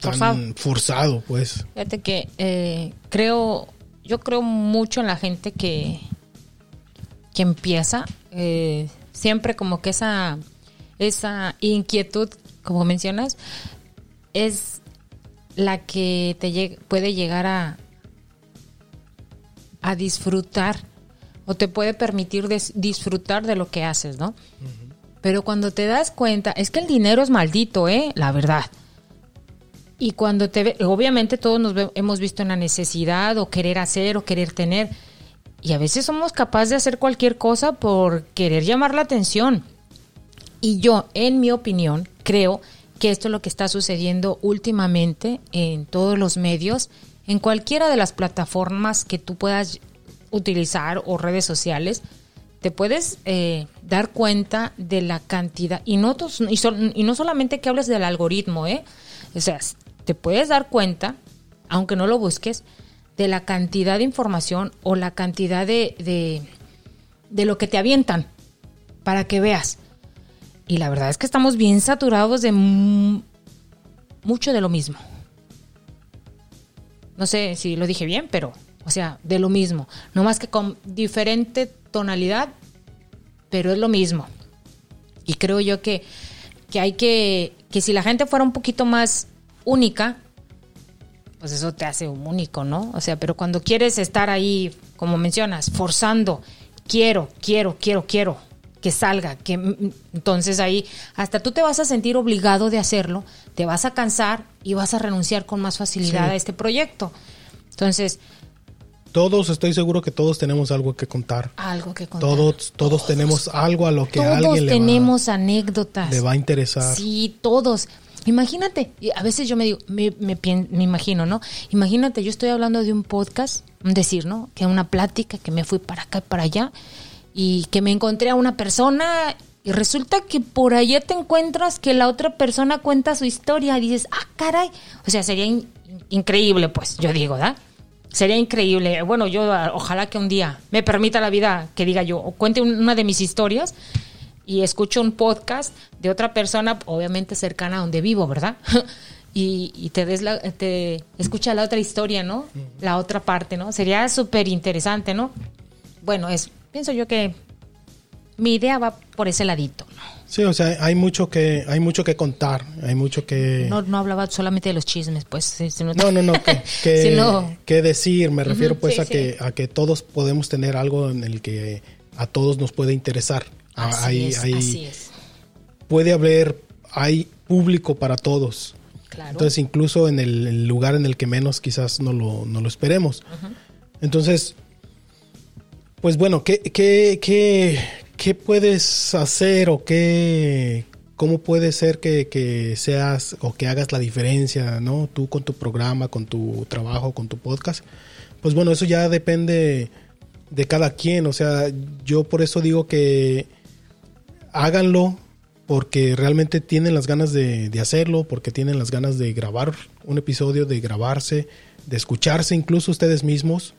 tan Forzado. forzado, pues. Fíjate que eh, creo, yo creo mucho en la gente que, que empieza, eh, siempre como que esa, esa inquietud, como mencionas, es la que te lleg- puede llegar a, a disfrutar o te puede permitir disfrutar de lo que haces, ¿no? Pero cuando te das cuenta, es que el dinero es maldito, ¿eh? La verdad. Y cuando te ve, obviamente todos nos hemos visto en la necesidad o querer hacer o querer tener. Y a veces somos capaces de hacer cualquier cosa por querer llamar la atención. Y yo, en mi opinión, creo que esto es lo que está sucediendo últimamente en todos los medios, en cualquiera de las plataformas que tú puedas utilizar o redes sociales, te puedes eh, dar cuenta de la cantidad, y no, solamente que hables del algoritmo, ¿eh? o sea, te puedes dar cuenta, aunque no lo busques, de la cantidad de información o la cantidad de, de lo que te avientan para que veas. Y la verdad es que estamos bien saturados de mu- mucho de lo mismo. No sé si lo dije bien, pero, o sea, de lo mismo. No más que con diferente tonalidad, pero es lo mismo. Y creo yo que, que hay que, que si la gente fuera un poquito más única, pues eso te hace un único, ¿no? O sea, pero cuando quieres estar ahí, como mencionas, forzando, quiero, quiero, quiero, quiero, que salga, que entonces ahí hasta tú te vas a sentir obligado de hacerlo, te vas a cansar y vas a renunciar con más facilidad Sí. a este proyecto. Entonces, Todos, estoy seguro que todos tenemos algo que contar. algo que contar. Todos, todos tenemos algo a lo que Todos alguien le va, tenemos anécdotas. le va a interesar. Sí, todos. Imagínate, y a veces yo me digo, me, me, pien- me imagino, ¿no? Imagínate, yo estoy hablando de un podcast, decir, ¿no? Que una plática, que me fui para acá y para allá, y que me encontré a una persona, y resulta que por allá te encuentras que la otra persona cuenta su historia, y dices, ah, caray. O sea, sería in- increíble, pues, yo digo, ¿verdad? Sería increíble. Bueno, yo ah, ojalá que un día me permita la vida que diga yo, o cuente un- una de mis historias y escucho un podcast de otra persona, obviamente cercana a donde vivo, ¿verdad? y, y te des la, te escucha la otra historia, ¿no? La otra parte, ¿no? Sería súper interesante, ¿no? Bueno, es, pienso yo que mi idea va por ese ladito, ¿no? Sí, o sea, hay mucho que, hay mucho que contar, hay mucho que... No, no hablaba solamente de los chismes, pues, sino- No, no, no, que, que, Sino- que decir, me refiero Ujú, pues sí, a, sí. Que, a que todos podemos tener algo en el que a todos nos puede interesar. Ah, Así hay- es, hay- así es. Puede haber, hay público para todos. Claro. Entonces, incluso en el, el lugar en el que menos quizás no lo, no lo esperemos. Entonces, pues bueno, ¿qué, qué, qué, qué puedes hacer o qué, cómo puede ser que, que seas o que hagas la diferencia, ¿no? Tú con tu programa, con tu trabajo, con tu podcast. Pues bueno, eso ya depende de cada quien. O sea, yo por eso digo que háganlo porque realmente tienen las ganas de, de hacerlo, porque tienen las ganas de grabar un episodio, de grabarse, de escucharse incluso ustedes mismos,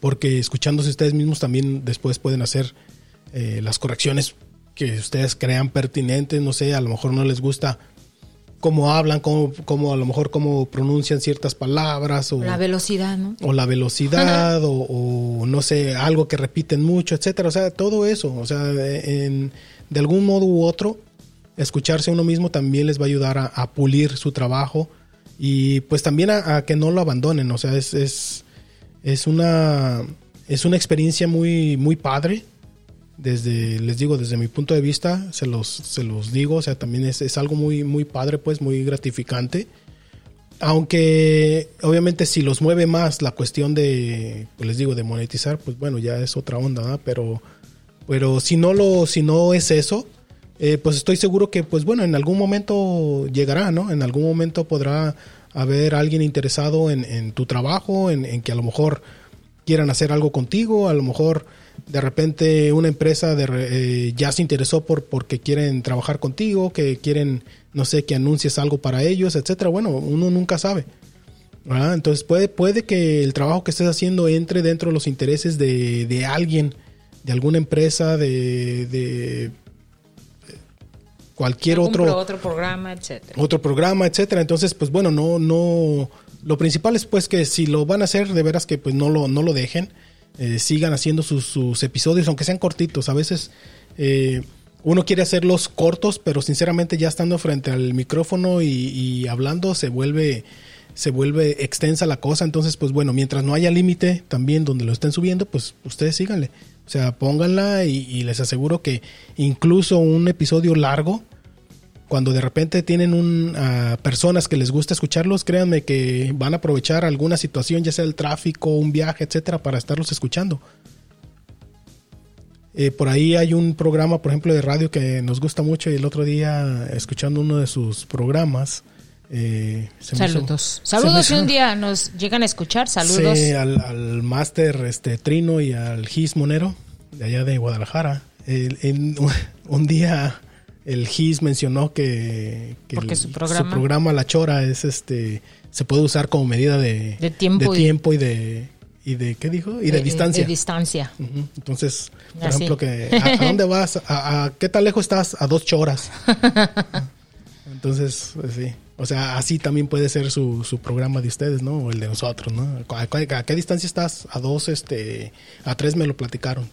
porque escuchándose ustedes mismos también después pueden hacer eh, las correcciones que ustedes crean pertinentes, no sé, a lo mejor no les gusta cómo hablan, cómo, cómo a lo mejor cómo pronuncian ciertas palabras o La velocidad, ¿no? o la velocidad o, o no sé, algo que repiten mucho, etcétera, o sea, todo eso, o sea, en- de algún modo u otro escucharse a uno mismo también les va a ayudar a, a pulir su trabajo y pues también a, a que no lo abandonen, o sea, es, es, es una es una experiencia muy muy padre. Desde les digo desde mi punto de vista se los se los digo o sea también es, es algo muy muy padre pues muy gratificante. Aunque obviamente si los mueve más la cuestión de pues les digo de monetizar pues bueno ya es otra onda ¿verdad? pero pero si no lo si no es eso eh, pues estoy seguro que pues bueno en algún momento llegará no en algún momento podrá haber alguien interesado en, en tu trabajo en, que a lo mejor quieran hacer algo contigo, a lo mejor de repente una empresa de, eh, ya se interesó por porque quieren trabajar contigo, que quieren, no sé, que anuncies algo para ellos, etcétera. Bueno, uno nunca sabe. ¿verdad? Entonces puede, puede que el trabajo que estés haciendo entre dentro de los intereses de, de alguien, de alguna empresa, de, de cualquier otro otro programa, etcétera. otro programa, etcétera. Entonces, pues bueno, no, no. Lo principal es pues que si lo van a hacer, de veras que pues no lo, no lo dejen. Eh, sigan haciendo sus, sus episodios, aunque sean cortitos. A veces eh, uno quiere hacerlos cortos, pero sinceramente ya estando frente al micrófono y, y hablando se vuelve se vuelve extensa la cosa. Entonces, pues bueno, mientras no haya límite también donde lo estén subiendo, pues ustedes síganle. O sea, pónganla y, les aseguro que incluso un episodio largo, cuando de repente tienen un, a personas que les gusta escucharlos, créanme que van a aprovechar alguna situación, ya sea el tráfico, un viaje, etcétera, para estarlos escuchando. Eh, por ahí hay un programa, por ejemplo, de radio que nos gusta mucho y el otro día, escuchando uno de sus programas, eh, hizo- Saludos. Saludos si un día nos llegan a escuchar. Saludos. Sí, al, al máster este, Trino y al Gis Monero, de allá de Guadalajara. El- un día el Gis mencionó que, el- su programa- programa La Chora es este se puede usar como medida de, De tiempo y- tiempo y de y de ¿qué dijo? y de Eh, eh, distancia. De. Entonces, por Así. ejemplo, que ¿a, a dónde vas? ¿A, a qué tan lejos estás? A dos choras. Entonces, pues, sí. O sea, así también puede ser su, su programa de ustedes, ¿no? O el de nosotros, ¿no? ¿A, qué distancia estás? A dos, este, a tres me lo platicaron.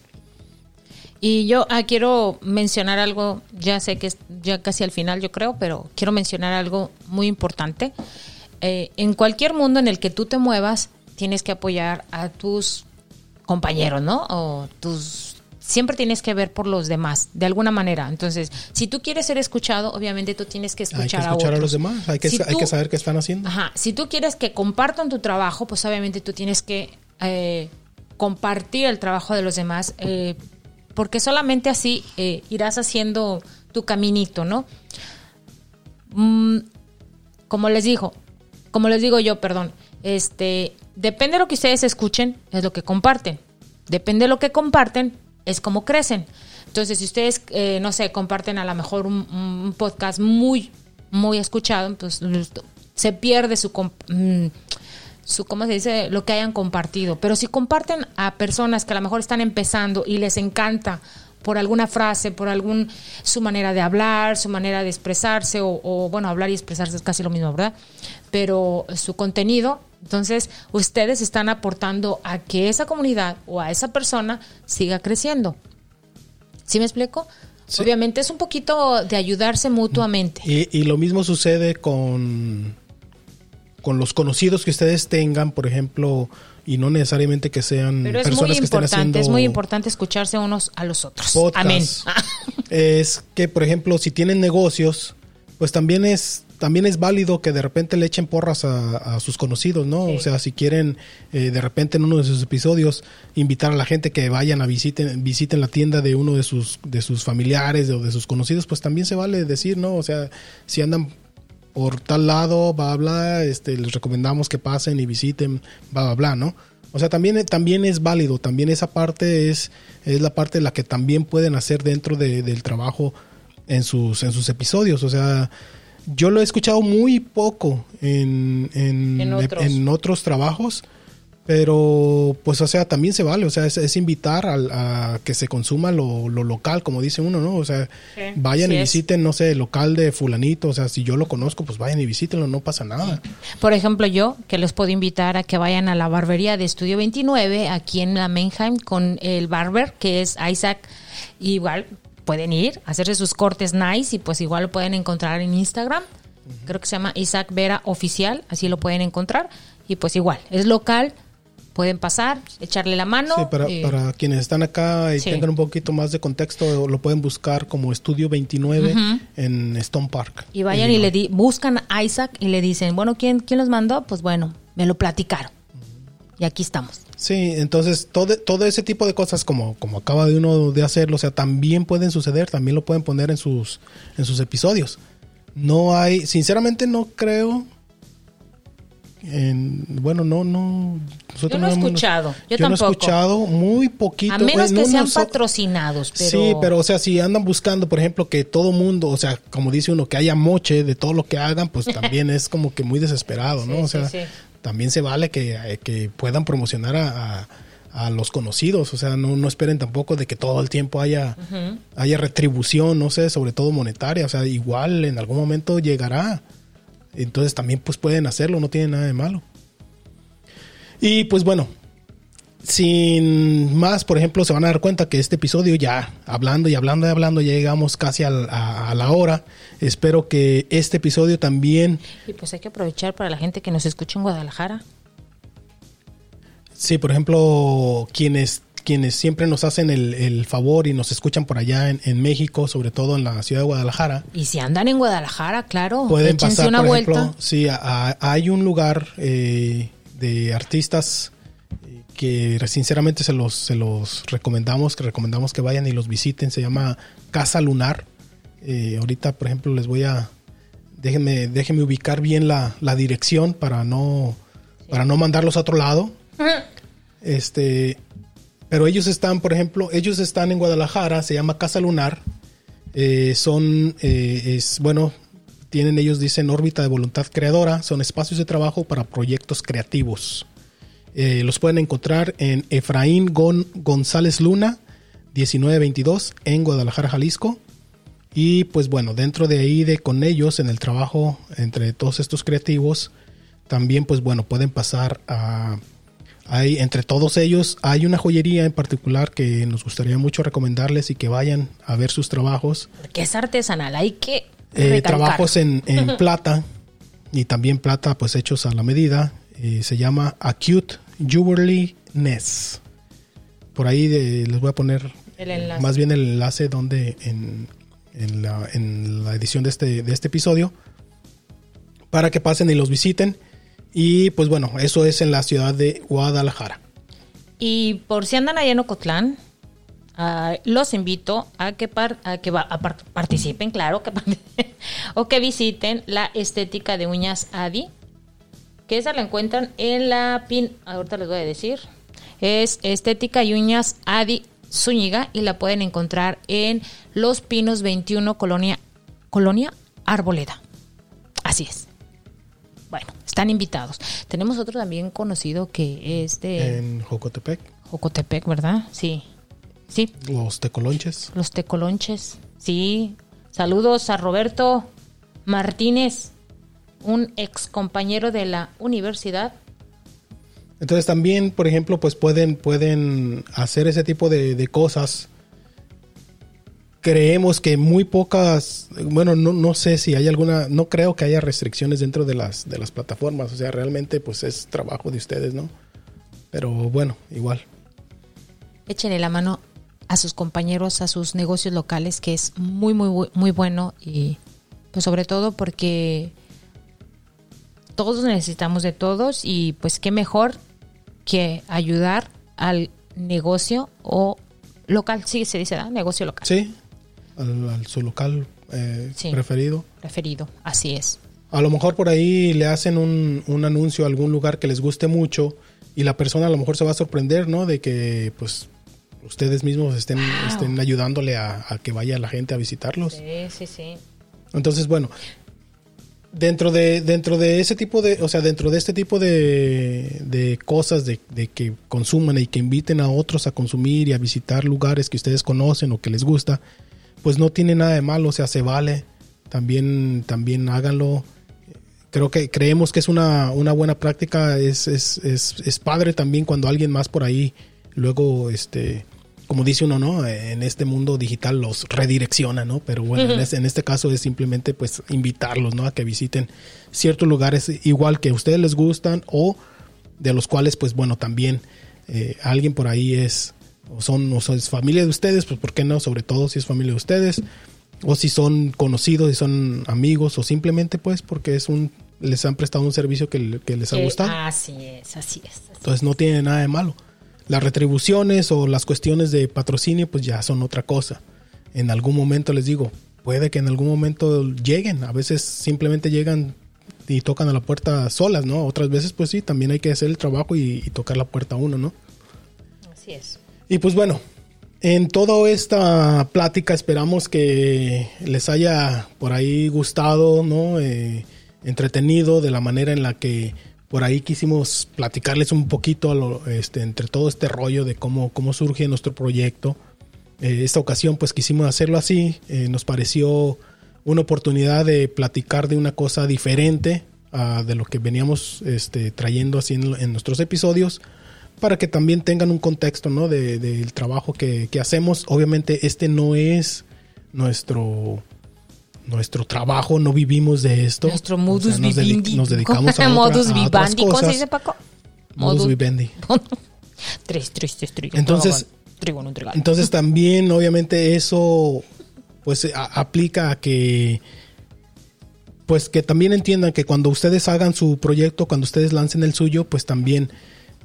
Y yo ah, quiero mencionar algo, ya sé que es ya casi al final yo creo, pero quiero mencionar algo muy importante. Eh, en cualquier mundo en el que tú te muevas, tienes que apoyar a tus compañeros, ¿no? O tus... Siempre tienes que ver por los demás, de alguna manera. Entonces, si tú quieres ser escuchado, obviamente tú tienes que escuchar, hay que escuchar a, otros. los demás, hay que, Si hay tú- que saber qué están haciendo. Ajá, si tú quieres que compartan tu trabajo, pues obviamente tú tienes que eh, compartir el trabajo de los demás, eh, porque solamente así eh, irás haciendo tu caminito, ¿no? Mm, como les digo, como les digo yo, perdón, este, depende de lo que ustedes escuchen, es lo que comparten. Depende de lo que comparten, es como crecen. Entonces, si ustedes, eh, no sé, comparten a lo mejor un, podcast muy, muy escuchado, pues se pierde su, mm, su, ¿cómo se dice? Lo que hayan compartido. Pero si comparten a personas que a lo mejor están empezando y les encanta por alguna frase, por algún su manera de hablar, su manera de expresarse, o, o, bueno, hablar y expresarse es casi lo mismo, ¿verdad? Pero su contenido, entonces ustedes están aportando a que esa comunidad o a esa persona siga creciendo. ¿Sí me explico? Sí. Obviamente es un poquito de ayudarse mutuamente. Y, y lo mismo sucede con, con los conocidos que ustedes tengan, por ejemplo, y no necesariamente que sean Pero es personas muy que estén haciendo es muy importante escucharse unos a los otros. podcast. Amén. es que, por ejemplo, si tienen negocios, pues también es también es válido que de repente le echen porras a, a sus conocidos, ¿no? Sí. O sea, si quieren eh, de repente en uno de sus episodios invitar a la gente que vayan a visiten visiten la tienda de uno de sus de sus familiares o de sus conocidos, pues también se vale decir, ¿no? O sea, si andan por tal lado, bla, bla, este, les recomendamos que pasen y visiten, bla, bla, bla, ¿no? O sea, también, también es válido, también esa parte es, es la parte de la que también pueden hacer dentro de- del trabajo en sus, en sus episodios. O sea, yo lo he escuchado muy poco en, en, En otros. en otros trabajos, pero pues o sea, también se vale, o sea, es, es invitar al- a, que se consuma lo, lo local, como dice uno, ¿no? O sea, Sí, vayan y es. visiten, no sé, el local de fulanito, o sea, si yo lo conozco, pues vayan y visítenlo, no pasa nada. Por ejemplo, yo que les puedo invitar a que vayan a la barbería de Estudio 29 aquí en la Menheim con el barber que es Isaac. Igual pueden ir, hacerse sus cortes nice y pues igual lo pueden encontrar en Instagram. Creo que se llama Isaac Vera Oficial, así lo pueden encontrar. Y pues igual, es local, pueden pasar, echarle la mano. Sí, para, para quienes están acá y Sí. tengan un poquito más de contexto, lo pueden buscar como Estudio 29 en Stone Park. Y vayan y le di, buscan a Isaac y le dicen, bueno, ¿quién, ¿quién los mandó? Pues bueno, me lo platicaron. Y aquí estamos. Sí, entonces todo, todo ese tipo de cosas como, como acaba de uno de hacerlo, o sea, también pueden suceder, también lo pueden poner en sus, en sus episodios. No hay, sinceramente no creo en, bueno, no, no. nosotros Yo no he escuchado, yo no he tampoco. escuchado muy poquito. A menos que sean patrocinados, pero... Sí, pero o sea, si andan buscando, por ejemplo, que todo mundo, o sea, como dice uno, que haya moche de todo lo que hagan, pues también es como que muy desesperado, ¿no? Sí, o sea, sí, sí. También se vale que, eh, que puedan promocionar a, a- a los conocidos, o sea, no, no esperen tampoco de que todo el tiempo haya, haya retribución, no sé, sobre todo monetaria, o sea, igual en algún momento llegará. Entonces también pues pueden hacerlo, no tiene nada de malo. Y pues bueno, sin más, por ejemplo, se van a dar cuenta que este episodio ya, hablando y hablando y hablando, ya llegamos casi al- a, a la hora. Espero que este episodio también, Y pues hay que aprovechar para la gente que nos escucha en Guadalajara. sí, por ejemplo, quienes, quienes siempre nos hacen el, el favor y nos escuchan por allá en, en México, sobre todo en la ciudad de Guadalajara, Y si andan en Guadalajara, claro, pueden pasar, una por vuelta. ejemplo, sí, a- a- hay un lugar eh, de artistas que sinceramente se los, se los recomendamos, que recomendamos que vayan y los visiten, se llama Casa Lunar. Eh, ahorita, por ejemplo, les voy a, déjenme, déjenme ubicar bien la, la dirección para no, para no mandarlos a otro lado. Este, pero ellos están, por ejemplo, ellos están en Guadalajara, se llama Casa Lunar. Eh, son, eh, es, bueno, tienen ellos, dicen, órbita de voluntad creadora. Son espacios de trabajo para proyectos creativos. Eh, los pueden encontrar en Efraín Gon- González Luna, 1922, en Guadalajara, Jalisco. Y pues bueno, dentro de ahí, de con ellos, en el trabajo entre todos estos creativos, también pues bueno, pueden pasar a... Hay, entre todos ellos hay una joyería en particular que nos gustaría mucho recomendarles y que vayan a ver sus trabajos. Porque es artesanal, hay que Eh, trabajos en, en plata y también plata pues hechos a la medida. Eh, se llama Acute Jewelry Ness. Por ahí de- les voy a poner El más bien el enlace donde en, en la, en la edición de este, de este episodio para que pasen y los visiten. Y pues bueno, eso es en la ciudad de Guadalajara. Y por si andan allá en Ocotlán, ah, los invito a que, par- a que va- a par- participen, claro, que part- o que visiten la estética de uñas Adi, que esa la encuentran en la pin, ahorita les voy a decir, es estética y uñas Adi Zúñiga y la pueden encontrar en Los Pinos 21 Colonia Colonia Arboleda. Así es. Bueno, están invitados. Tenemos otro también conocido que es de En Jocotepec, Jocotepec, ¿verdad? Sí. Sí, los tecolonches. los tecolonches. Sí. Saludos a Roberto Martínez, un ex compañero de la universidad. Entonces también, por ejemplo, pues pueden, pueden hacer ese tipo de, de cosas. Creemos que muy pocas, bueno, no, no sé si hay alguna, no creo que haya restricciones dentro de las, de las plataformas. O sea, realmente pues es trabajo de ustedes, ¿no? Pero bueno, igual. Échenle la mano a sus compañeros, a sus negocios locales, que es muy, muy, muy bueno. Y pues sobre todo porque todos necesitamos de todos y pues qué mejor que ayudar al negocio o local, sí se dice. Negocio local. Sí, al, al- su local eh, Sí. preferido. Preferido, así es. A lo mejor por ahí le hacen un, un anuncio a algún lugar que les guste mucho y la persona a lo mejor se va a sorprender, ¿no? De que, pues, ustedes mismos estén, Wow. estén ayudándole a, a que vaya la gente a visitarlos. Sí, sí, sí. Entonces, bueno, dentro de, dentro de ese tipo de, o sea, dentro de este tipo de, de cosas de, que consuman y que inviten a otros a consumir y a visitar lugares que ustedes conocen o que les gusta, pues no tiene nada de malo, o sea, se vale. También, también háganlo. Creo que creemos que es una, una buena práctica. Es, es, es, es padre también cuando alguien más por ahí luego, este, como dice uno, ¿no? En este mundo digital los redirecciona, ¿no? Pero bueno, en, este, en este caso es simplemente pues invitarlos, ¿no? A que visiten ciertos lugares igual que a ustedes les gustan o de los cuales pues bueno también eh, alguien por ahí es o son o son- es familia de ustedes, pues por qué no, sobre todo si es familia de ustedes o si son conocidos, si son amigos o simplemente pues porque es un les han prestado un servicio que, le- que les ha gustado. Así es, así es. así Entonces no tiene nada de malo. Las retribuciones o las cuestiones de patrocinio pues ya son otra cosa. En algún momento les digo, puede que en algún momento lleguen. A veces simplemente llegan y tocan a la puerta solas, ¿no? Otras veces pues sí, también hay que hacer el trabajo y, y tocar la puerta a uno, ¿no? Así es. Y pues bueno, en toda esta plática esperamos que les haya por ahí gustado, ¿no? Eh, entretenido de la manera en la que por ahí quisimos platicarles un poquito este, entre todo este rollo de cómo, cómo surge nuestro proyecto. Eh, esta ocasión pues quisimos hacerlo así, eh, nos pareció una oportunidad de platicar de una cosa diferente de lo que veníamos este, trayendo así en, nuestros episodios para que también tengan un contexto ¿no? de- del trabajo que, que hacemos. Obviamente este no es nuestro nuestro trabajo, no vivimos de esto. Nuestro O sea, modus nos, vivendi. nos dedicamos a, otra- modus a otras vivendi. ¿Cómo se cosas. dice, Paco? Modus vivendi. Tres, tres, tres, trigo. Entonces-. Entonces también, obviamente, eso pues a- aplica a que pues que también entiendan que cuando ustedes hagan su proyecto, cuando ustedes lancen el suyo, pues también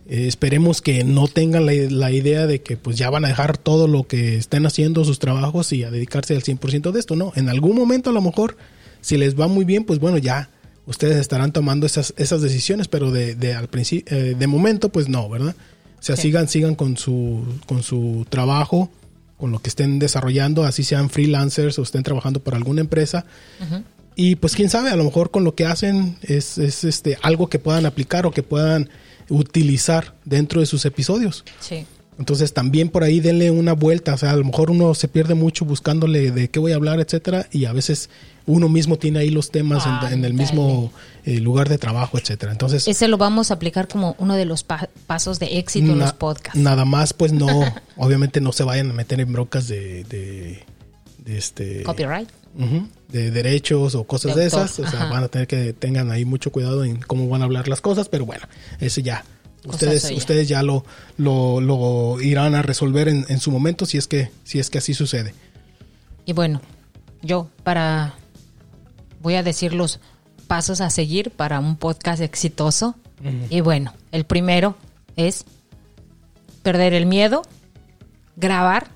eh, esperemos que no tengan la, la idea de que pues ya van a dejar todo lo que estén haciendo, sus trabajos y a dedicarse al 100% de esto, ¿no? En algún momento a lo mejor, si les va muy bien, pues bueno, ya ustedes estarán tomando esas, esas decisiones, pero de, de, al principio, eh, de momento, pues no, ¿verdad? O sea, Sí. sigan, sigan con su, con su trabajo, con lo que estén desarrollando, así sean freelancers o estén trabajando para alguna empresa. Y pues quién sabe, a lo mejor con lo que hacen es, es este algo que puedan aplicar o que puedan utilizar dentro de sus episodios. Sí. Entonces también por ahí denle una vuelta, o sea, a lo mejor uno se pierde mucho buscándole de qué voy a hablar, etcétera, y a veces uno mismo tiene ahí los temas en, en el mismo eh, lugar de trabajo, etcétera. Entonces Ese lo vamos a aplicar como uno de los pa- pasos de éxito en los podcasts. nada más, pues no, obviamente no se vayan a meter en broncas de, de, de este Copyright. De derechos o cosas De esas. O sea, ajá. van a tener que tengan ahí mucho cuidado en cómo van a hablar las cosas, pero bueno, ese ya. Ustedes, ustedes ya lo, lo, lo irán a resolver en, en su momento si es que, si es que así sucede. Y bueno, yo para voy a decir los pasos a seguir para un podcast exitoso. Y bueno, el primero es perder el miedo, grabar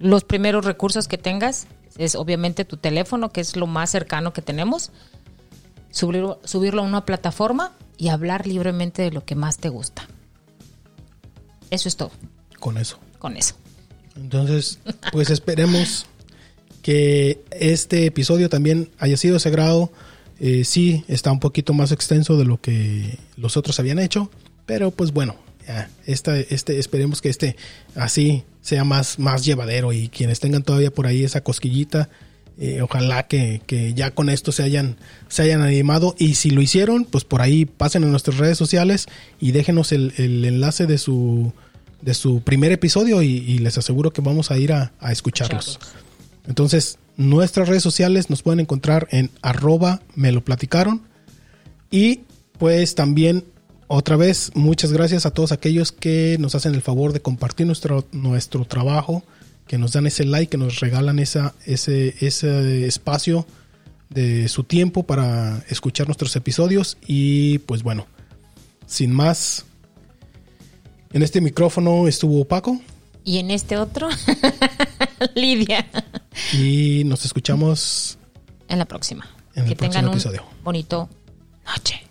los primeros recursos que tengas, es obviamente tu teléfono, que es lo más cercano que tenemos, subirlo, subirlo a una plataforma y hablar libremente de lo que más te gusta. Eso es todo, Con eso. con eso. Entonces, pues esperemos que este episodio también haya sido sagrado. Eh, sí, está un poquito más extenso de lo que los otros habían hecho, pero pues bueno, ya, este, esperemos que este así sea más, más llevadero y quienes tengan todavía por ahí esa cosquillita, eh, ojalá que, que ya con esto se hayan, se hayan animado y si lo hicieron, pues por ahí pasen a nuestras redes sociales y déjenos el, el enlace de su, de su primer episodio y, y les aseguro que vamos a ir a, a escucharlos. Entonces, nuestras redes sociales nos pueden encontrar en arroba me lo platicaron. Y pues también, otra vez, muchas gracias a todos aquellos que nos hacen el favor de compartir nuestro, nuestro trabajo, que nos dan ese like, que nos regalan esa, ese, ese espacio de su tiempo para escuchar nuestros episodios. Y pues bueno, sin más, en este micrófono estuvo Paco Y en este otro, Lidia. y nos escuchamos En la próxima. En el que próximo tengan un episodio. bonito noche.